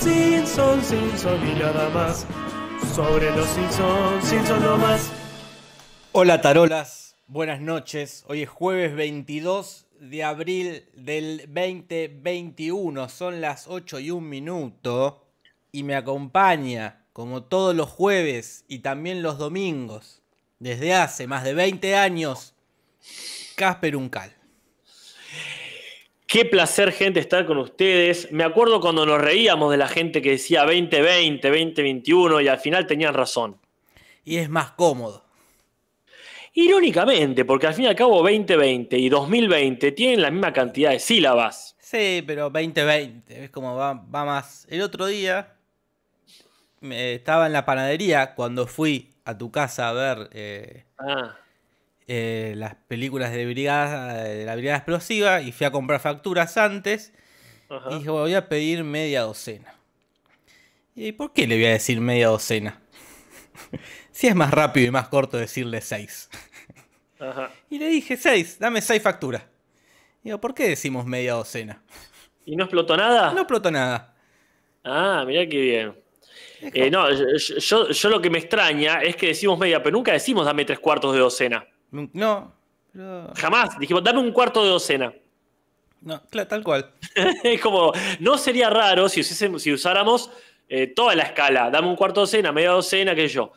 Simpsons, Simpsons y nada más. Sobre los Simpsons, Simpsons no más. Hola tarolas, buenas noches. Hoy es jueves 22 de abril del 2021. Son las 8 y un minuto. Y me acompaña, como todos los jueves y también los domingos, desde hace más de 20 años, Casper Uncal. Qué placer, gente, estar con ustedes. Me acuerdo cuando nos reíamos de la gente que decía 2020, 2021 y al final tenían razón. Y es más cómodo. Irónicamente, porque al fin y al cabo 2020 y 2020 tienen la misma cantidad de sílabas. Sí, pero 2020, es como va, va más. El otro día me- estaba en la panadería cuando fui a tu casa a ver eh, Ah, eh, las películas de, brigada, de la Brigada Explosiva y fui a comprar facturas antes ajá. y dije, voy a pedir media docena. ¿Y por qué le voy a decir media docena? si es más rápido y más corto decirle seis. ajá. Y le dije, seis, dame seis facturas. Digo, ¿por qué decimos media docena? ¿Y no explotó nada? No explotó nada. Ah, mirá qué bien. Eh, no, yo, yo- yo lo que me extraña es que decimos media, pero nunca decimos dame tres cuartos de docena. No, pero... Jamás. Dijimos dame un cuarto de docena. No, claro, tal cual. es como, no sería raro si, usáramos eh, toda la escala. Dame un cuarto de docena, media docena, qué sé yo.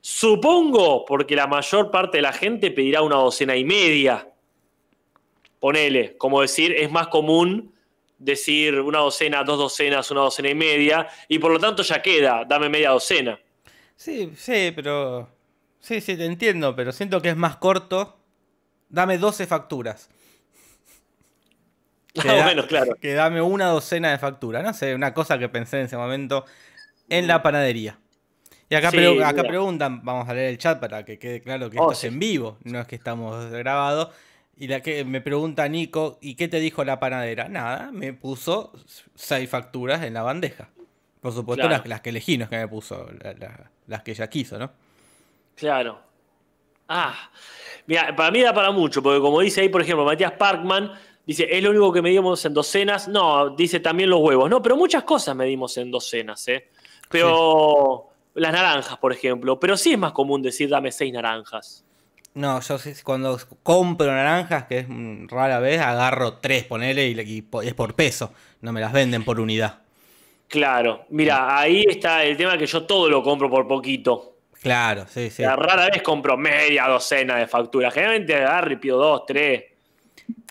Supongo, porque la mayor parte de la gente pedirá una docena y media. Ponele, como decir, es más común decir una docena, dos docenas, una docena y media, y por lo tanto ya queda, dame media docena. Sí, sí, pero... Sí, sí, te entiendo, pero siento que es más corto. Dame 12 facturas. Que Ah, da- bueno, claro. Que dame una docena de facturas. No sé, una cosa que pensé en ese momento en la panadería. Y acá, Sí, pre- acá preguntan, vamos a leer el chat para que quede claro que Oh, esto es en vivo, no es que estamos grabados. Y la que me pregunta Nico, ¿y qué te dijo la panadera? Nada, me puso seis facturas en la bandeja. Por supuesto, Claro. las, las que elegí, no es que me puso la- la- las que ella quiso, ¿no? Claro. Ah, mira, para mí da para mucho, porque como dice ahí, por ejemplo, Matías Parkman, dice, es lo único que medimos en docenas. No, dice también los huevos. No, pero muchas cosas medimos en docenas, ¿eh? Pero las naranjas, por ejemplo. Pero sí es más común decir, dame seis naranjas. No, yo cuando compro naranjas, que es mm, rara vez, agarro tres, ponele, y, es por peso. No me las venden por unidad. Claro, mira, ahí está el tema que yo todo lo compro por poquito. Claro, sí, O sí. sea, rara vez compro media docena de facturas. Generalmente agarro y pido dos, tres.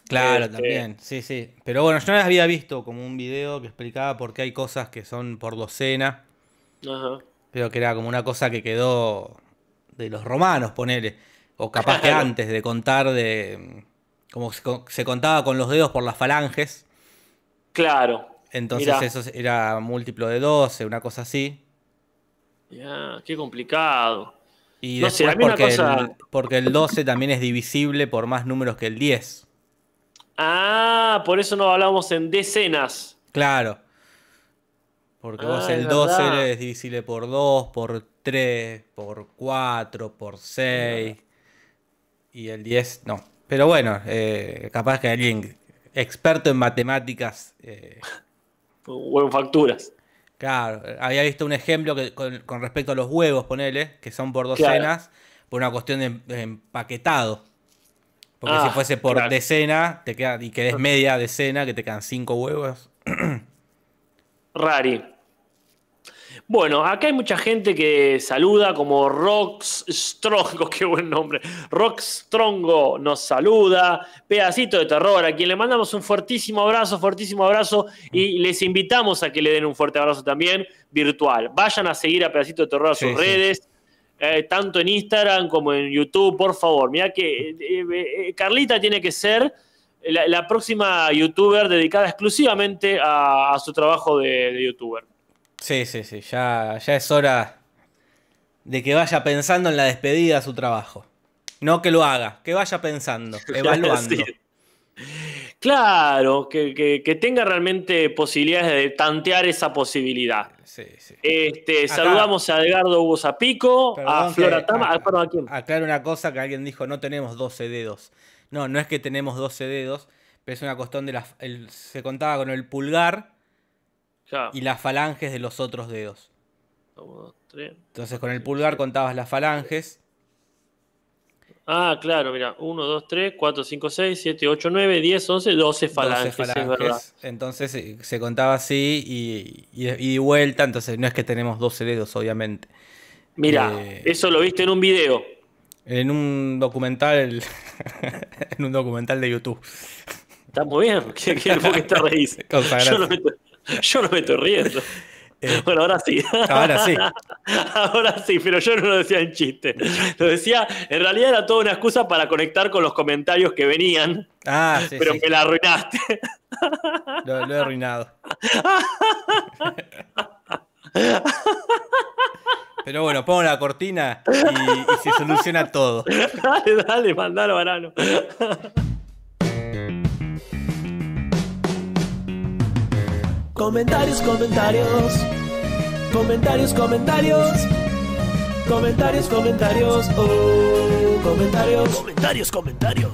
Claro, Este- también, sí, sí. Pero bueno, yo no las había visto como un video que explicaba por qué hay cosas que son por docena, Ajá. pero que era como una cosa que quedó de los romanos, ponele. O capaz que antes de contar de... Como se, se contaba con los dedos por las falanges, Claro. entonces Mirá. eso era múltiplo de 12, una cosa así. Ya, qué complicado. Y No sé, después una porque, cosa- el, porque el 12 también es divisible por más números que el 10. Ah, por eso no hablamos en decenas. Claro. Porque vos Ah, el es 12 verdad. es divisible por 2, por 3, por 4, por 6. Y el 10 no. Pero bueno, eh, capaz que alguien experto en matemáticas. eh, O en facturas. Claro, había visto un ejemplo que, con, con respecto a los huevos, ponele, que son por Claro. docenas, por una cuestión de, de empaquetado. Porque Ah, si fuese por claro. decena, te queda, y querés media decena, que te quedan 5 huevos. Rari. Bueno, acá hay mucha gente que saluda, como Rox Strongo, qué buen nombre. Rox Strongo nos saluda. Pedacito de terror, a quien le mandamos un fuertísimo abrazo, fuertísimo abrazo. Y les invitamos a que le den un fuerte abrazo también virtual. Vayan a seguir a Pedacito de Terror a sus Sí, sí. redes. eh, tanto en Instagram como en YouTube, por favor. Mira que eh, eh, Carlita tiene que ser la, la próxima youtuber dedicada exclusivamente a, a su trabajo de, de youtuber. Sí, sí, sí. Ya, ya es hora de que vaya pensando en la despedida a su trabajo. No que lo haga, que vaya pensando, evaluando. Sí. Claro, que, que- que tenga realmente posibilidades de tantear esa posibilidad. Sí, sí. Este, Acá- saludamos a Edgardo Hugo Zapico, a Flora Tama, a- ah, perdón, ¿a quién? Aclaro una cosa que alguien dijo, no tenemos 12 dedos. No, no es que tenemos 12 dedos, pero es una cuestión de la... el- se contaba con el pulgar Claro. y las falanges de los otros dedos. Uno, dos, tres. Entonces con el pulgar contabas las falanges. Ah, claro, mira. 1, 2, 3, 4, 5, 6, 7, 8, 9, 10, 11, 12 falanges, 12 es verdad. Entonces eh, se contaba así y, y, y de vuelta. Entonces no es que tenemos 12 dedos, obviamente. Mira, Eh, eso lo viste en un video. En un documental. en un documental de YouTube. Está muy bien. ¿Qué, qué, ¿Por qué te reís? Yo no, me yo no me estoy riendo. Eh, Bueno, ahora sí. ahora sí. Ahora sí, pero yo no lo decía en chiste. Lo decía, en realidad era toda una excusa para conectar con los comentarios que venían, Ah, sí, pero sí. me la arruinaste. Lo, lo he arruinado. Pero bueno, pongo la cortina y, y se soluciona todo. dale, dale, mandalo, varano. Comentarios, comentarios. Comentarios, comentarios. Comentarios, comentarios. Oh, comentarios. Comentarios, comentarios.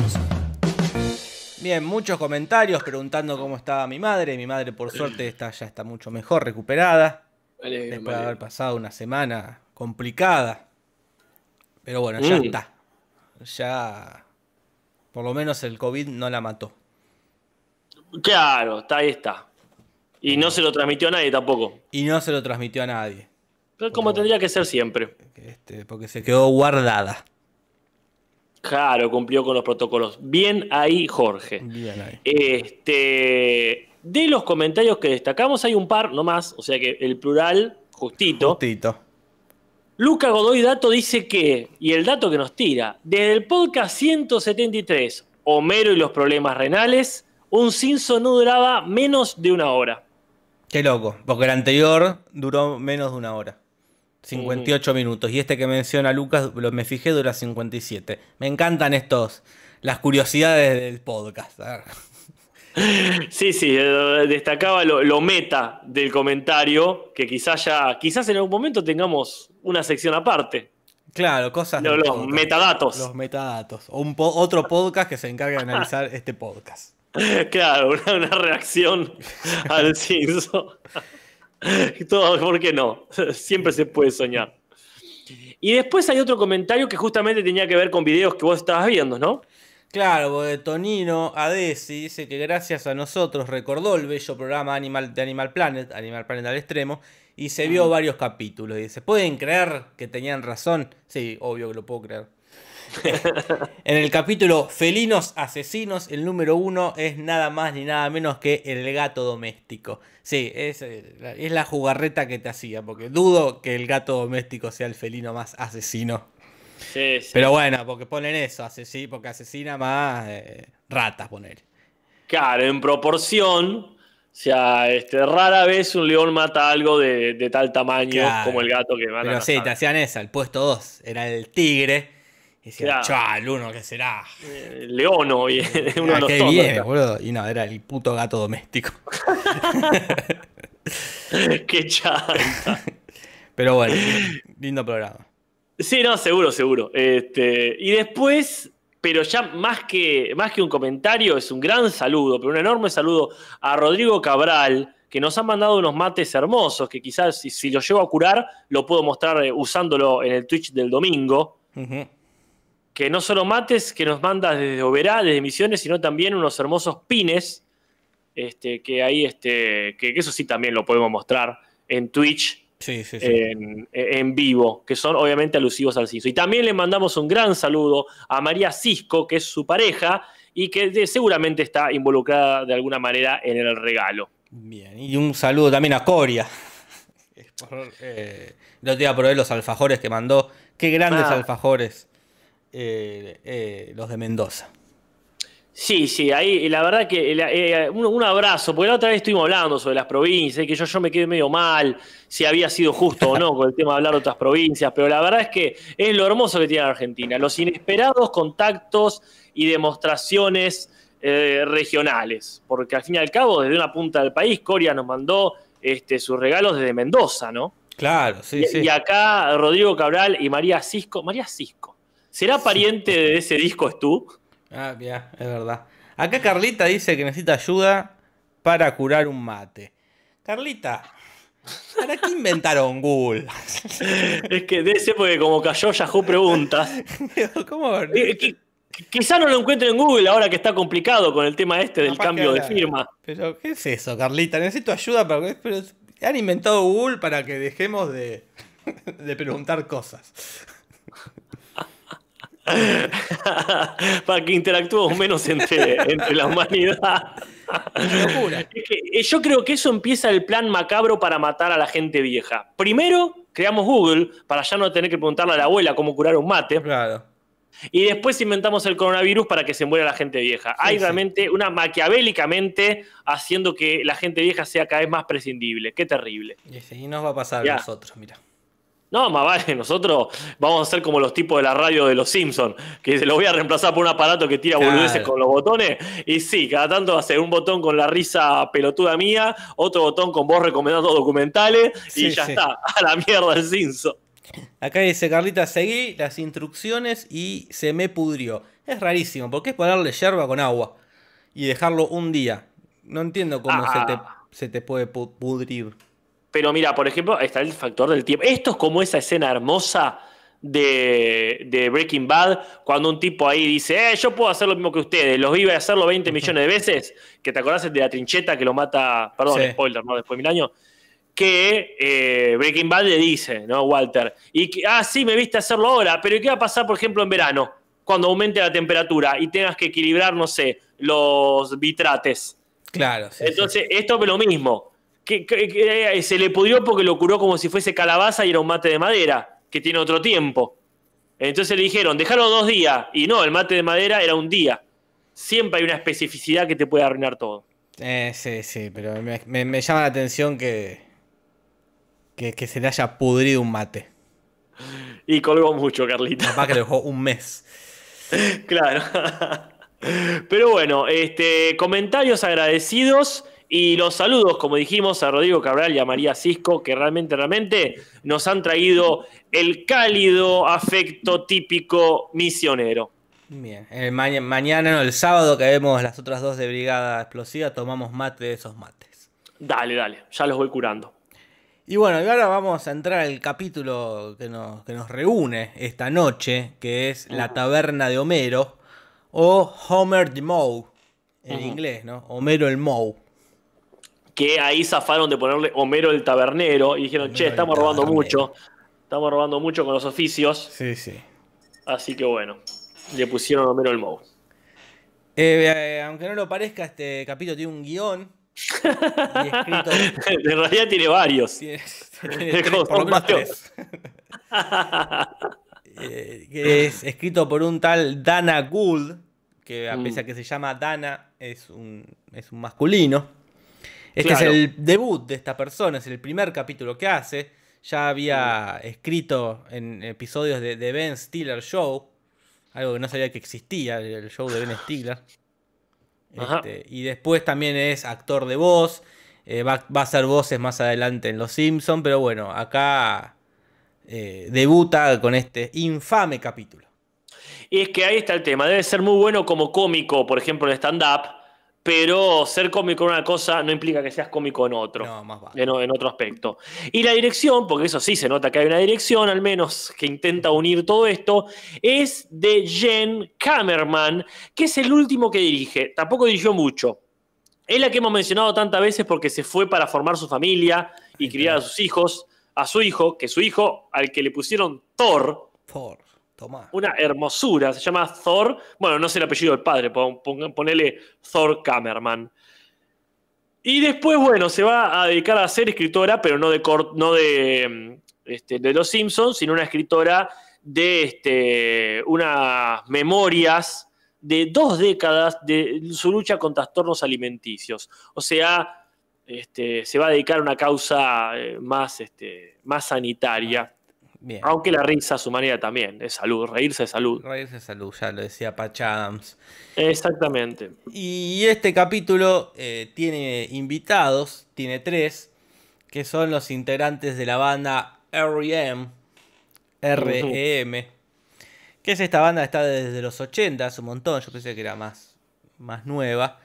Bien, muchos comentarios preguntando cómo estaba mi madre. Mi madre, por suerte, está, ya está mucho mejor, recuperada. Después de haber pasado una semana complicada. Pero bueno, ya Mm. está. Ya. Por lo menos el COVID no la mató. Claro, está, ahí está. Y no se lo transmitió a nadie tampoco. Y no se lo transmitió a nadie. Pero como tendría que ser siempre. Este, porque se quedó guardada. Claro, cumplió con los protocolos. Bien ahí, Jorge. Bien ahí. Este, de los comentarios que destacamos, hay un par, no más, o sea que el plural, justito. Justito. Luca Godoy Dato dice que, y el dato que nos tira, desde el podcast 173, Homero y los problemas renales, un Simpson no duraba menos de una hora. Qué loco, porque el anterior duró menos de una hora. 58 minutos. Y este que menciona Lucas, lo, me fijé, dura 57. Me encantan estos, las curiosidades del podcast. Sí, sí, destacaba lo, lo meta del comentario, que quizás ya, quizás en algún momento tengamos una sección aparte. Claro, cosas los podcast. metadatos. Los metadatos. O un po- otro podcast que se encargue de analizar este podcast. Claro, una, una reacción al Simpson. Todo, ¿por qué no? Siempre se puede soñar. Y después hay otro comentario que justamente tenía que ver con videos que vos estabas viendo, ¿no? Claro, porque Tonino Adesi dice que gracias a nosotros recordó el bello programa Animal, de Animal Planet, Animal Planet al extremo, y se vio varios capítulos. Y dice, ¿pueden creer que tenían razón? Sí, obvio que lo puedo creer. en el capítulo Felinos Asesinos, el número uno es nada más ni nada menos que el gato doméstico. Sí, es, eh, es la jugarreta que te hacía, porque dudo que el gato doméstico sea el felino más asesino. Sí, sí. Pero bueno, porque ponen eso, porque asesina más eh, ratas, poner. Claro, en proporción, o sea, este, rara vez un león mata algo de, de tal tamaño Claro. como el gato que mata. Pero sí, te hacían esa, el puesto 2 era el tigre. Y decían, Claro. chal, uno que será. Leono, y uno de Ah, los qué bien, boludo. Y no, era el puto gato doméstico. Qué chanta. Pero bueno, lindo programa. Sí, no, seguro, seguro. Este, y después, pero ya más que, más que un comentario, es un gran saludo, pero un enorme saludo a Rodrigo Cabral, que nos ha mandado unos mates hermosos, que quizás si, si lo llevo a curar, lo puedo mostrar eh, usándolo en el Twitch del domingo. Ujú. Que no solo mates que nos manda desde Oberá, desde Misiones, sino también unos hermosos pines. Este, que ahí, este, que, que eso sí también lo podemos mostrar en Twitch Sí, sí, sí. en, en vivo, que son obviamente alusivos al CISO. Y también le mandamos un gran saludo a María Cisco, que es su pareja y que de- seguramente está involucrada de alguna manera en el regalo. Bien, y un saludo también a Coria. Por, eh, el otro día probé los alfajores que mandó. Qué grandes Ah. alfajores eh, eh, los de Mendoza. Sí, sí, ahí la verdad que eh, un, un abrazo, porque la otra vez estuvimos hablando sobre las provincias y que yo, yo me quedé medio mal si había sido justo o no con el tema de hablar de otras provincias, pero la verdad es que es lo hermoso que tiene Argentina, los inesperados contactos y demostraciones regionales, porque al fin y al cabo desde una punta del país Coria nos mandó este, sus regalos desde Mendoza, ¿no? Claro, sí, y, sí. y acá Rodrigo Cabral y María Cisco, María Cisco, ¿será pariente de ese disco es tú? Ah, bien, es verdad. Acá Carlita dice que necesita ayuda para curar un mate. Carlita, ¿para qué inventaron Google? Es que de ese porque como cayó Yahoo Preguntas. ¿Cómo? Eh, qui- Quizá no lo encuentren en Google ahora que está complicado con el tema este del cambio de firma. Pero, ¿qué es eso, Carlita? Necesito ayuda para pero han inventado Google para que dejemos de, de preguntar cosas. Para que interactuemos menos entre, entre la humanidad. Es que, eh, yo creo que eso empieza el plan macabro para matar a la gente vieja. Primero, creamos Google para ya no tener que preguntarle a la abuela cómo curar un mate. Claro. Y después inventamos el coronavirus para que se muera la gente vieja. Hay sí. realmente una maquiavélicamente haciendo que la gente vieja sea cada vez más prescindible. Qué terrible. Y nos va a pasar Ya. a nosotros, mira. No, más vale, nosotros vamos a ser como los tipos de la radio de los Simpsons, que se lo voy a reemplazar por un aparato que tira Claro. boludeces con los botones. Y sí, cada tanto va a ser un botón con la risa pelotuda mía, otro botón con vos recomendando documentales, Sí, y ya sí. está, a la mierda el Simpson. Acá dice Carlita, seguí las instrucciones y se me pudrió. Es rarísimo, porque es ponerle yerba con agua y dejarlo un día. No entiendo cómo Ah. se, te, se te puede pu- pudrir. Pero mira, por ejemplo, está el factor del tiempo. Esto es como esa escena hermosa de, de Breaking Bad, cuando un tipo ahí dice, eh, yo puedo hacer lo mismo que ustedes, los vi a hacerlo 20 millones de veces, que te acordás de la trincheta que lo mata, perdón, Sí. spoiler, ¿no? Después de mil años, que eh, Breaking Bad le dice, ¿no? Walter, y que, ah, sí, me viste hacerlo ahora, pero ¿y qué va a pasar, por ejemplo, en verano? Cuando aumente la temperatura y tengas que equilibrar, no sé, los bitrates. Claro, sí, sí. Entonces, esto es lo mismo. Que, que- que, eh, se le pudrió porque lo curó como si fuese calabaza y era un mate de madera, que tiene otro tiempo. Entonces le dijeron, déjalo dos días. Y no, el mate de madera era un día. Siempre hay una especificidad que te puede arruinar todo. Eh, sí, sí, pero me, me- me llama la atención que, que, que se le haya pudrido un mate. Y colgó mucho, Carlita. Capaz que lo dejó un mes. claro. Pero bueno, este, comentarios agradecidos y los saludos, como dijimos, a Rodrigo Cabral y a María Cisco, que realmente, realmente nos han traído el cálido afecto típico misionero. Bien. Mañana, no, el sábado que vemos las otras dos de Brigada Explosiva, tomamos mate de esos mates. Dale, dale, ya los voy curando. Y bueno, y ahora vamos a entrar al capítulo que nos, que nos reúne esta noche, que es La Taberna de Homero, o Homer the Moe, en inglés, ¿no? Homero el Moe. Que ahí zafaron de ponerle Homero el tabernero y dijeron, che, estamos robando mucho. Estamos robando mucho con los oficios. Sí, sí. Así que bueno, le pusieron Homero el Mou. Eh, eh, aunque no lo parezca, este capítulo tiene un guion. y escrito. en realidad tiene varios. tiene- tiene tres- por lo menos tres. Eh, que es escrito por un tal Dana Gould, que a Mm. pesar que se llama Dana, es un, es un masculino. Este Claro. es el debut de esta persona, es el primer capítulo que hace. Ya había escrito en episodios de, de Ben Stiller Show, algo que no sabía que existía, el show de Ben Stiller. Este, y después también es actor de voz. eh, va, va a hacer voces más adelante en Los Simpsons. Pero bueno, acá eh, debuta con este infame capítulo. Y es que ahí está el tema. Debe ser muy bueno como cómico, por ejemplo, en stand-up, pero ser cómico en una cosa no implica que seas cómico en otro. No, más vale. en, en otro aspecto. Y la dirección, porque eso sí se nota que hay una dirección, al menos que intenta unir todo esto, es de Jen Kamerman, que es el último que dirige. Tampoco dirigió mucho. Es la que hemos mencionado tantas veces porque se fue para formar su familia y criar a sus hijos, a su hijo, que su hijo, al que le pusieron Thor, Thor, una hermosura, se llama Thor, bueno, no sé el apellido del padre, pon- pon- ponele Thor Kamerman. Y después, bueno, se va a dedicar a ser escritora, pero no de, no de, mm, este, de Los Simpsons, sino una escritora de este, unas memorias de dos décadas de su lucha con trastornos alimenticios. O sea, este, se va a dedicar a una causa eh, más, este, más sanitaria. Bien. Aunque la risa a su manera también, es salud, reírse es salud. Reírse de salud, ya lo decía Patch Adams. Exactamente. Y este capítulo eh, tiene invitados, tiene tres, que son los integrantes de la banda R.E.M. R.E.M. Que es esta banda que está desde los 80, hace un montón, yo pensé que era más, más nueva.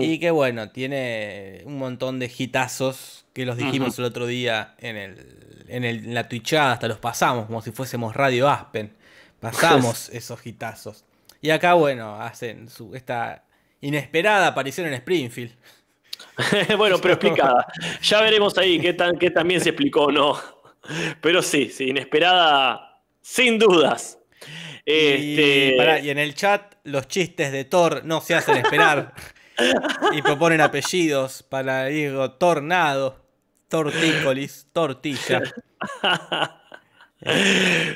Y que bueno, tiene un montón de hitazos que los dijimos el otro día en, el, en, el- en la Twitchada, hasta los pasamos como si fuésemos Radio Aspen. Pasamos esos hitazos. Y acá, bueno, hacen su, esta inesperada aparición en Springfield. bueno, pero explicada. Ya veremos ahí qué, tan, qué también se explicó o no. Pero sí, sí, inesperada, sin dudas. Este, Y, pará, y en el chat los chistes de Thor no se hacen esperar. y proponen apellidos para, digo, Tornado, Tortícolis, Tortilla.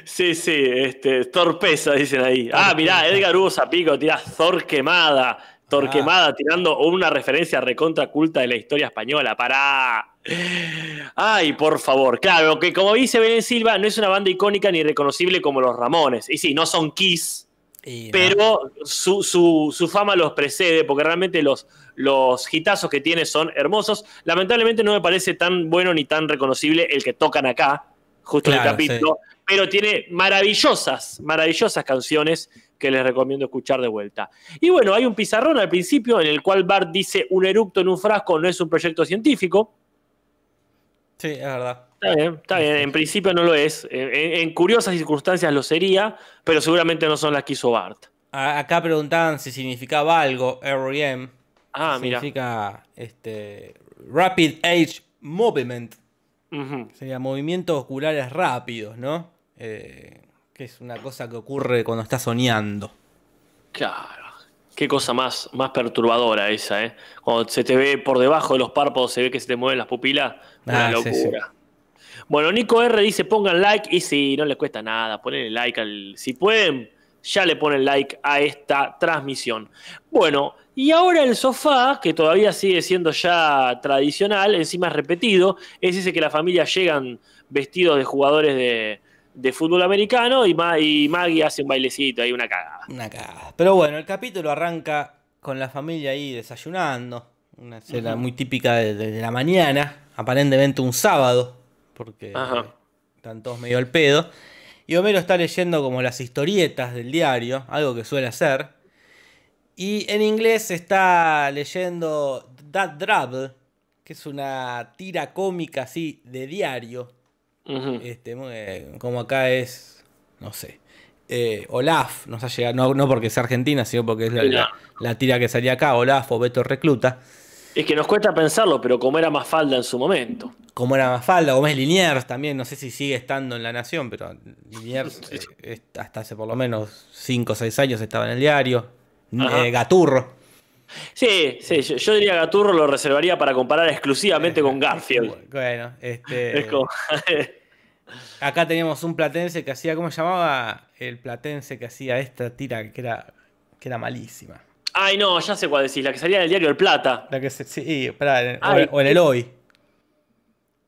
Sí, sí, este, torpeza, dicen ahí. Ah, mirá, Edgar Hugo Zapico tira Thor quemada. Thor Ah. quemada tirando una referencia recontra culta de la historia española. Pará. Ay, por favor. Claro, que como dice Belén Silva, no es una banda icónica ni reconocible como los Ramones. Y sí, no son Kiss, Y no. pero su, su- su fama los precede, porque realmente los, los hitazos que tiene son hermosos. Lamentablemente no me parece tan bueno ni tan reconocible el que tocan acá, justo en el capítulo, pero tiene maravillosas, maravillosas canciones que les recomiendo escuchar de vuelta. Y bueno, hay un pizarrón al principio en el cual Bart dice un eructo en un frasco no es un proyecto científico. Sí, es verdad. Está bien, está bien. En principio no lo es. En, curiosas circunstancias lo sería, pero seguramente no son las que hizo Bart. A- Acá preguntaban si significaba algo, REM. Ah, mira. Significa este, Rapid Age Movement. Sería movimientos oculares rápidos, ¿no? Eh, que es una cosa que ocurre cuando estás soñando. Claro. Qué cosa más, más perturbadora esa, ¿eh? Cuando se te ve por debajo de los párpados, se ve que se te mueven las pupilas. Una Ah, sí, locura. Bueno, Nico R dice pongan like y si no les cuesta nada, ponle like al. Si pueden, ya le ponen like a esta transmisión. Bueno, y ahora el sofá, que todavía sigue siendo ya tradicional, encima es repetido, es ese que la familia llegan vestidos de jugadores de, de fútbol americano y, Ma- y Maggie hace un bailecito ahí, una cagada. Una cagada. Pero bueno, el capítulo arranca con la familia ahí desayunando. Una escena muy típica de, de la mañana. Aparentemente un sábado. Porque Ajá. están todos medio al pedo. Y Homero está leyendo como las historietas del diario. Algo que suele hacer. Y en inglés está leyendo That Drabble. Que es una tira cómica así de diario. Este, muy, como acá es, no sé, eh, Olaf, nos ha llegado, no, no porque sea argentina, sino porque es la, la- la tira que salía acá, Olaf o Beto Recluta. Es que nos cuesta pensarlo, pero como era más falda en su momento. Como era Mafalda, Gómez Liniers también, no sé si sigue estando en La Nación, pero Liniers eh, es- hasta hace por lo menos 5 o 6 años estaba en el diario. Eh, Gaturro. Sí, sí, yo, yo diría Gaturro lo reservaría para comparar exclusivamente con Garfield. Bueno, este, Es como- acá teníamos un platense que hacía, ¿cómo se llamaba? El platense que hacía esta tira que era, que era malísima. Ay, no, ya sé cuál decís, la que salía en el diario El Plata. La que se, sí, pará, en- o, Ay, o en el hoy.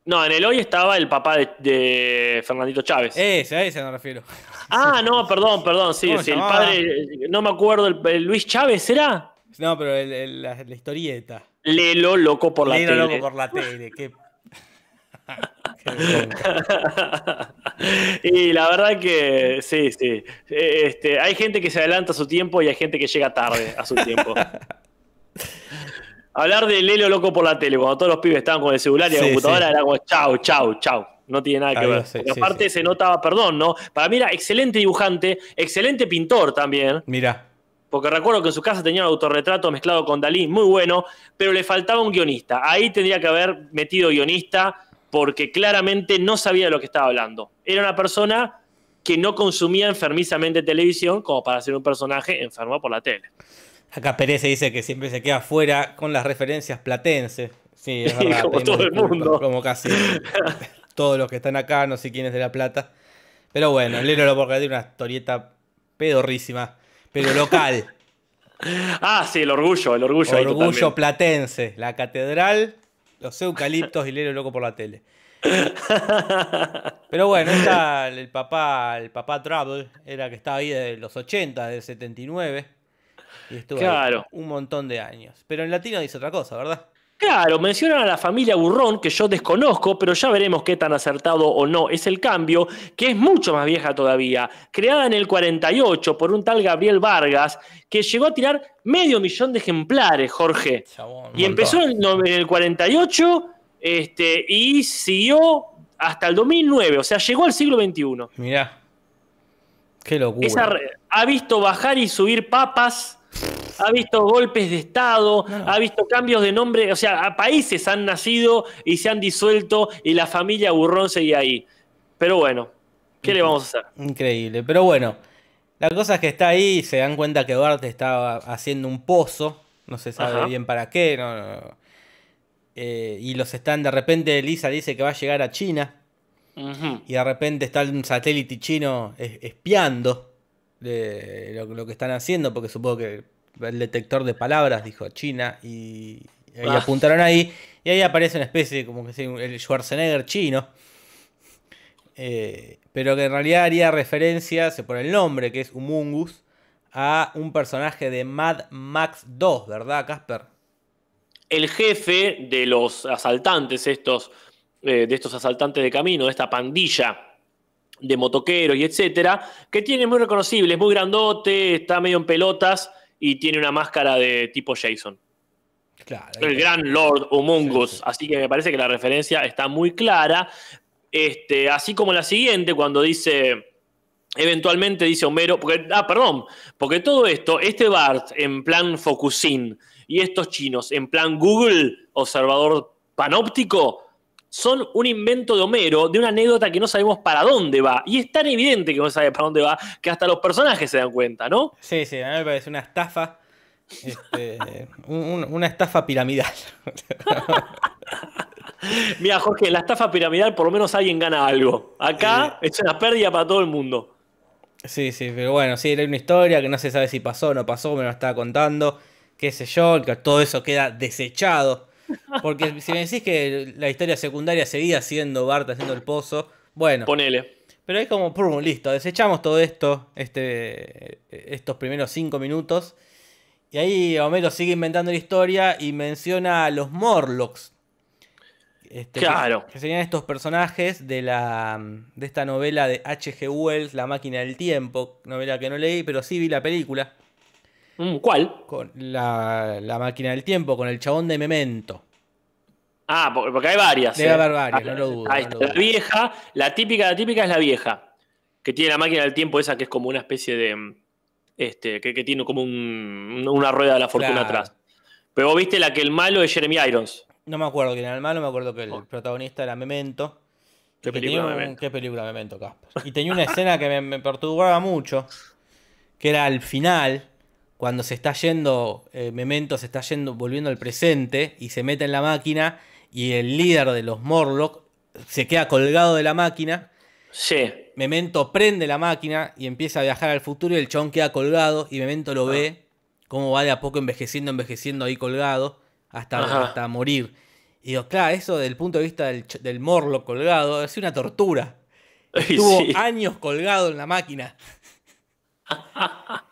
No, en el hoy estaba el papá de, de Fernandito Chávez. Ese, a ese me refiero. ah, no, perdón, perdón, sí, ¿Cómo sí, el padre, no me acuerdo, el, el Luis Chávez, ¿será? No, pero el- el- la, la historieta. Lelo, loco por la tele. loco por la tele. Qué. y la verdad que sí, sí. Eh, Este, hay gente que se adelanta a su tiempo y hay gente que llega tarde a su tiempo. Hablar de Lelo loco por la tele, cuando todos los pibes estaban con el celular y la Sí, computadora, sí. era como chau, chau, chau. No tiene nada que ver. sí, aparte se notaba, perdón, ¿no? Para mí era excelente dibujante, excelente pintor también. Mirá. Porque recuerdo que en su casa tenía un autorretrato mezclado con Dalí, muy bueno, pero le faltaba un guionista. Ahí tendría que haber metido guionista porque claramente no sabía de lo que estaba hablando. Era una persona que no consumía enfermizamente televisión como para ser un personaje enfermo por la tele. Acá Pérez se dice que siempre se queda fuera con las referencias platenses. Sí, es verdad. Como todo el mundo. Como casi todos los que están acá, no sé quién es de La Plata. Pero bueno, Lero porque tiene una historieta pedorrísima, pero local. Ah, sí, el orgullo, el orgullo. Orgullo platense, la catedral, los eucaliptos y Lero loco por la tele. Pero bueno, está el papá, el papá Trouble, era que estaba ahí de los 80, del 79. Y estuvo ahí Claro. un montón de años. Pero en latino dice otra cosa, ¿verdad? Claro, mencionan a la familia Burrón, que yo desconozco, pero ya veremos qué tan acertado o no es el cambio, que es mucho más vieja todavía, creada en el 48 por un tal Gabriel Vargas, que llegó a tirar medio millón de ejemplares, Jorge. Chabón, y empezó en el 48 este, y siguió hasta el 2009, o sea, llegó al siglo XXI. Mirá. Qué locura. Esa ha visto bajar y subir papas, ha visto golpes de Estado, ha visto cambios de nombre, o sea, a países han nacido y se han disuelto y la familia Burrón seguía ahí. Pero bueno, ¿qué le vamos a hacer? Increíble. Pero bueno, la cosa es que está ahí se dan cuenta que Duarte estaba haciendo un pozo. No se sabe Ajá. bien para qué. no. Eh, y los están, de repente Lisa dice que va a llegar a China. Y de repente está un satélite chino es- espiando de lo, lo que están haciendo. Porque supongo que el detector de palabras dijo China. Y, Ah. apuntaron ahí. Y ahí aparece una especie como que el Schwarzenegger chino. Eh, pero que en realidad haría referencia, se pone el nombre, que es Humungus, a un personaje de Mad Max 2, ¿verdad, Casper? El jefe de los asaltantes, estos, eh, de estos asaltantes de camino, de esta pandilla de motoqueros y etcétera, que tiene muy reconocible, es muy grandote, está medio en pelotas y tiene una máscara de tipo Jason. Claro. El gran Lord Humungus. Sí, sí. Así que me parece que la referencia está muy clara. Este, así como la siguiente, cuando dice. Eventualmente dice Homero. Porque, ah, perdón. Porque todo esto, este Bart en plan Focusin y estos chinos en plan Google, observador panóptico, son un invento de Homero, de una anécdota que no sabemos para dónde va. Y es tan evidente que no sabe para dónde va que hasta los personajes se dan cuenta, ¿no? Sí, sí, a mí me parece una estafa. este, un- un- una estafa piramidal. Mira, Jorge, la estafa piramidal por lo menos alguien gana algo. Acá es una pérdida para todo el mundo. Sí, sí, pero bueno, sí, era una historia que no se sabe si pasó o no pasó, me lo estaba contando, qué sé yo, que todo eso queda desechado. Porque si me decís que la historia secundaria seguía siendo Bart haciendo el pozo, bueno, Ponele. pero es como, pum, listo, desechamos todo esto, este, estos primeros cinco minutos, y ahí Homero sigue inventando la historia y menciona a los Morlocks. Este, Claro. Que, serían estos personajes de la de esta novela de H.G. Wells, La máquina del tiempo, novela que no leí, pero sí vi la película, ¿Cuál? con la, la máquina del tiempo, con el chabón de Memento. Ah, porque, hay varias. Debe eh. haber varias, Ah, no lo dudo, ahí no la vieja, la típica, la típica es la vieja. Que tiene la máquina del tiempo esa que es como una especie de. mm, Este, que, que tiene como un- una rueda de la fortuna Claro. atrás. Pero vos viste la que el malo es Jeremy Irons. No me acuerdo quién era el malo, me acuerdo que el Oh. protagonista era Memento. ¿Qué película un- Memento? ¿Qué película Memento, Casper? Y tenía una escena que me, me perturbaba mucho, que era al final, cuando se está yendo, eh, Memento se está yendo, volviendo al presente, y se mete en la máquina, y el líder de los Morlock se queda colgado de la máquina, Sí. Memento prende la máquina y empieza a viajar al futuro, y el chabón queda colgado, y Memento lo Ah. ve, cómo va de a poco envejeciendo, envejeciendo ahí colgado, hasta, hasta morir. Y digo, claro, eso desde el punto de vista del, del Morlock colgado, es una tortura. Estuvo Sí. años colgado en la máquina.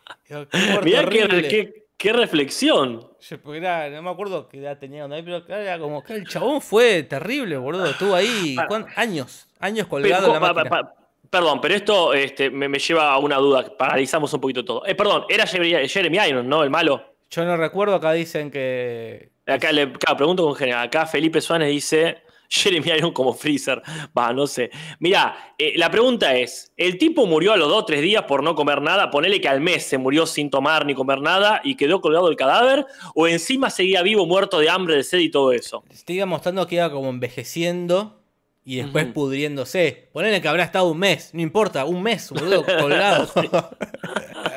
Mirá qué, qué- qué reflexión. Yo, porque era- no me acuerdo qué edad tenía cuando ahí, pero claro, era como que el chabón fue terrible, boludo. Estuvo ahí ¿cuán- años, años colgado Pero, en la máquina. pa- pa- perdón, pero esto este, me, me lleva a una duda. Paralizamos un poquito todo. Eh, perdón, era Jeremy, Jeremy Irons, ¿no? El malo. Yo no recuerdo, acá dicen que. Acá le claro, pregunto con general. Acá Felipe Suárez dice Jeremy Irons como Freezer. Va, no sé. Mirá, eh, la pregunta es: ¿el tipo murió a los dos o tres días por no comer nada? Ponele que al mes se murió sin tomar ni comer nada y quedó colgado el cadáver. ¿O encima seguía vivo, muerto de hambre, de sed y todo eso? Te iba mostrando que iba como envejeciendo y después pudriéndose. Ponele que habrá estado un mes, no importa, un mes, boludo, colgado.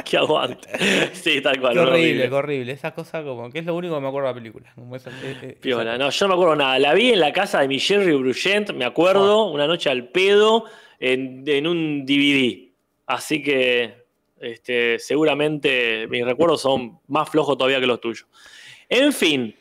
Que aguante. Sí, tal cual. Qué horrible, horrible. qué horrible. Esa cosa como que es lo único que me acuerdo de la película. Como esa- eh, eh, esa Piola, no, yo no me acuerdo nada. La vi en la casa de mi Jerry Brugent, me acuerdo, una noche al pedo, en, en un DVD. Así que este, seguramente mis recuerdos son más flojos todavía que los tuyos. En fin,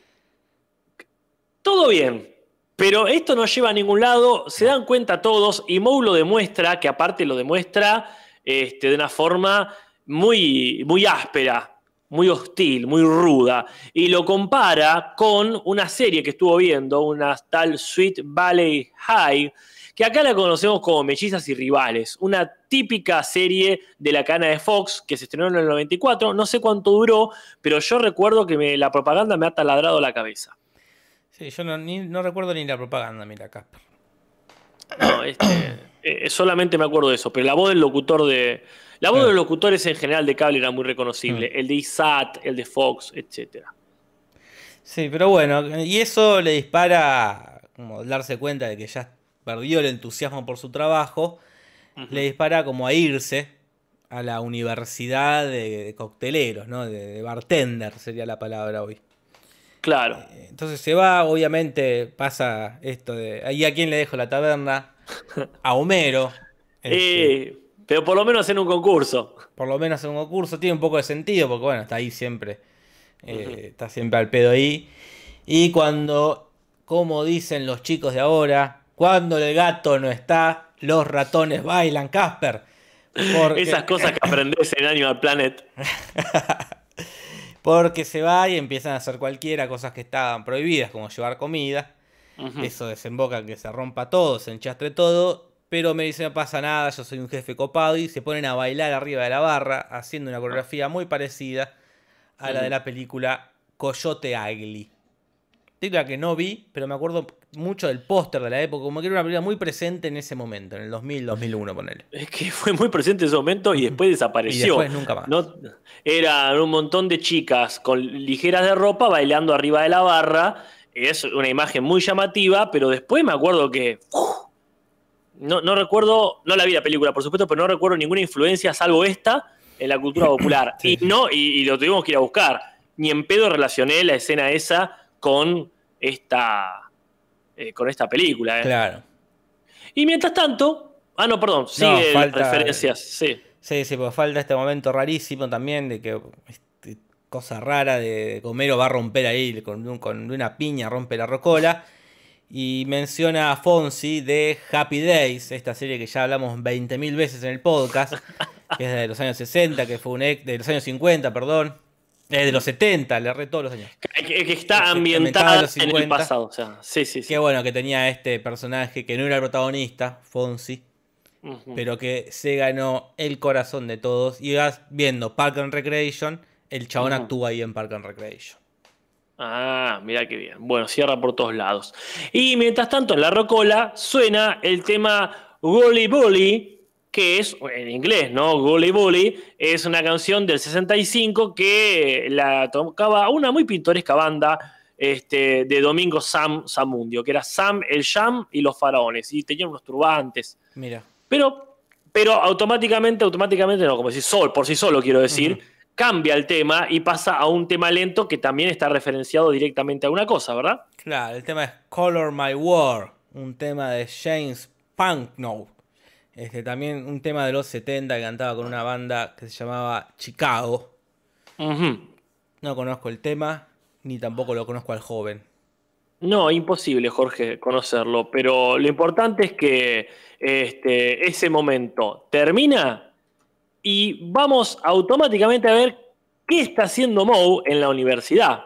todo bien. Pero esto no lleva a ningún lado, se dan cuenta todos, y Moe lo demuestra, que aparte lo demuestra este, de una forma muy, muy áspera. muy hostil, muy ruda, y lo compara con una serie que estuvo viendo, una tal Sweet Valley High, que acá la conocemos como Mellizas y Rivales, una típica serie de la cana de Fox que se estrenó en el 94, no sé cuánto duró, pero yo recuerdo que la propaganda me ha taladrado la cabeza. Sí, yo no, recuerdo ni la propaganda, mira acá. No, este, eh, solamente me acuerdo de eso, pero la voz del locutor de... La voz de los locutores en general de cable era muy reconocible, mm. el de ISAT, el de Fox, etc. Sí, pero bueno, y eso le dispara, como darse cuenta de que ya perdió el entusiasmo por su trabajo, le dispara como a irse a la universidad de, cocteleros, ¿no? De, bartender sería la palabra hoy. Claro. Eh, entonces se va, obviamente pasa esto de, ahí a quién le dejo la taberna, a Homero. Este, pero por lo menos en un concurso. Por lo menos en un concurso tiene un poco de sentido, porque bueno, está ahí siempre, eh, está siempre al pedo ahí. Y cuando, como dicen los chicos de ahora, cuando el gato no está, los ratones bailan, Casper. Esas cosas que aprendes en Animal Planet. porque se va y empiezan a hacer cualquiera, cosas que estaban prohibidas, como llevar comida. Eso desemboca en que se rompa todo, se enchastre todo. Pero me dice, no pasa nada, yo soy un jefe copado. Y se ponen a bailar arriba de la barra, haciendo una coreografía muy parecida a la de la película Coyote Ugly. Película que no vi, pero me acuerdo mucho del póster de la época, como que era una película muy presente en ese momento, en el 2000, 2001, ponele. Es que fue muy presente en ese momento y después desapareció. y después nunca más. No, eran un montón de chicas con ligeras de ropa bailando arriba de la barra. Es una imagen muy llamativa, pero después me acuerdo que... no, recuerdo, no la vi la película, por supuesto, pero no recuerdo ninguna influencia, salvo esta, en la cultura popular. Y no, y, y lo tuvimos que ir a buscar. Ni en pedo relacioné la escena esa con esta eh, con esta película. ¿eh? Claro. Y mientras tanto, ah, no, perdón, sigue referencias, sí. Sí, sí, porque falta este momento rarísimo también de que este, cosa rara de Homero va a romper ahí con, con una piña, rompe la rocola. Y menciona a Fonsi de Happy Days, esta serie que ya hablamos 20.000 veces en el podcast, que es de los años 60, que fue un ex, de los años 50, perdón, es de los 70, le erré todos los años. Que, está ambientada en, el pasado. O sea, sí, sí, Qué bueno que tenía este personaje que no era el protagonista, Fonsi, pero que se ganó el corazón de todos. Y vas viendo Park and Recreation, el chabón actúa ahí en Park and Recreation. Ah, mira qué bien. Bueno, cierra por todos lados. Y mientras tanto, en la rocola suena el tema Gully Bully que es, en inglés, ¿no? Gully Bully, es una canción del 65 que la tocaba una muy pintoresca banda este, de Domingo Sam Samundio, que era Sam el Sham y los faraones, y tenían unos turbantes. Mira. Pero, pero automáticamente, automáticamente, no, como si sol, por sí solo quiero decir, cambia el tema y pasa a un tema lento que también está referenciado directamente a una cosa, ¿verdad? Claro, el tema es Color My War, un tema de James Punknow. Este, también un tema de los 70 que cantaba con una banda que se llamaba Chicago. No conozco el tema, ni tampoco lo conozco al joven. No, imposible, Jorge, conocerlo. Pero lo importante es que este, ese momento termina y vamos automáticamente a ver qué está haciendo Moe en la universidad.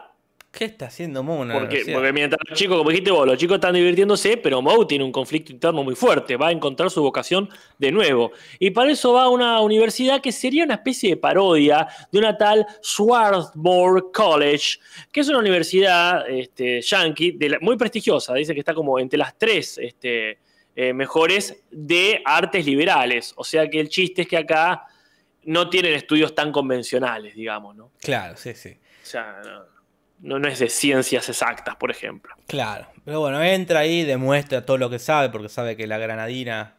¿Qué está haciendo Moe porque, porque, mientras los chicos, como dijiste vos, los chicos están divirtiéndose, pero Moe tiene un conflicto interno muy fuerte, va a encontrar su vocación de nuevo. Y para eso va a una universidad que sería una especie de parodia de una tal Swarthmore College, que es una universidad este, yankee muy prestigiosa, dice que está como entre las tres este, eh, mejores de artes liberales. O sea que el chiste es que acá no tienen estudios tan convencionales, digamos, ¿no? Claro, sí, sí. O sea, no no, es de ciencias exactas, por ejemplo. Claro, pero bueno, entra ahí, demuestra todo lo que sabe, porque sabe que la granadina,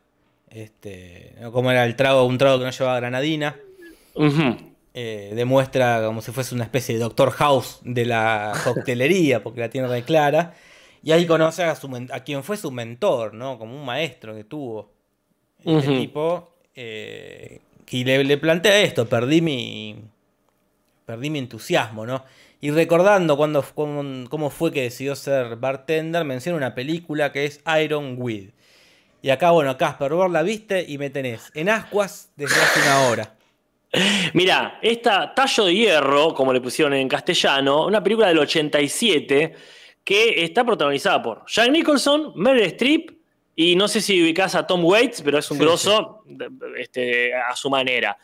este, como era el trago, un trago que no llevaba granadina, eh, demuestra como si fuese una especie de Doctor House de la coctelería, porque la tiene re clara, y ahí conoce a, quien fue su mentor, ¿no? Como un maestro que tuvo. Este tipo, eh, y le, le esto, perdí mi, perdí mi entusiasmo, ¿no? Y recordando cuando, cómo, fue que decidió ser bartender, menciona una película que es Iron Weed. Y acá, bueno, Casper, vos la viste y me tenés en ascuas desde hace una hora. Mira, esta Tallo de Hierro, como le pusieron en castellano, una película del 87 que está protagonizada por Jack Nicholson, Meryl Streep y no sé si ubicás a Tom Waits, pero es un Sí, grosso este, a su manera.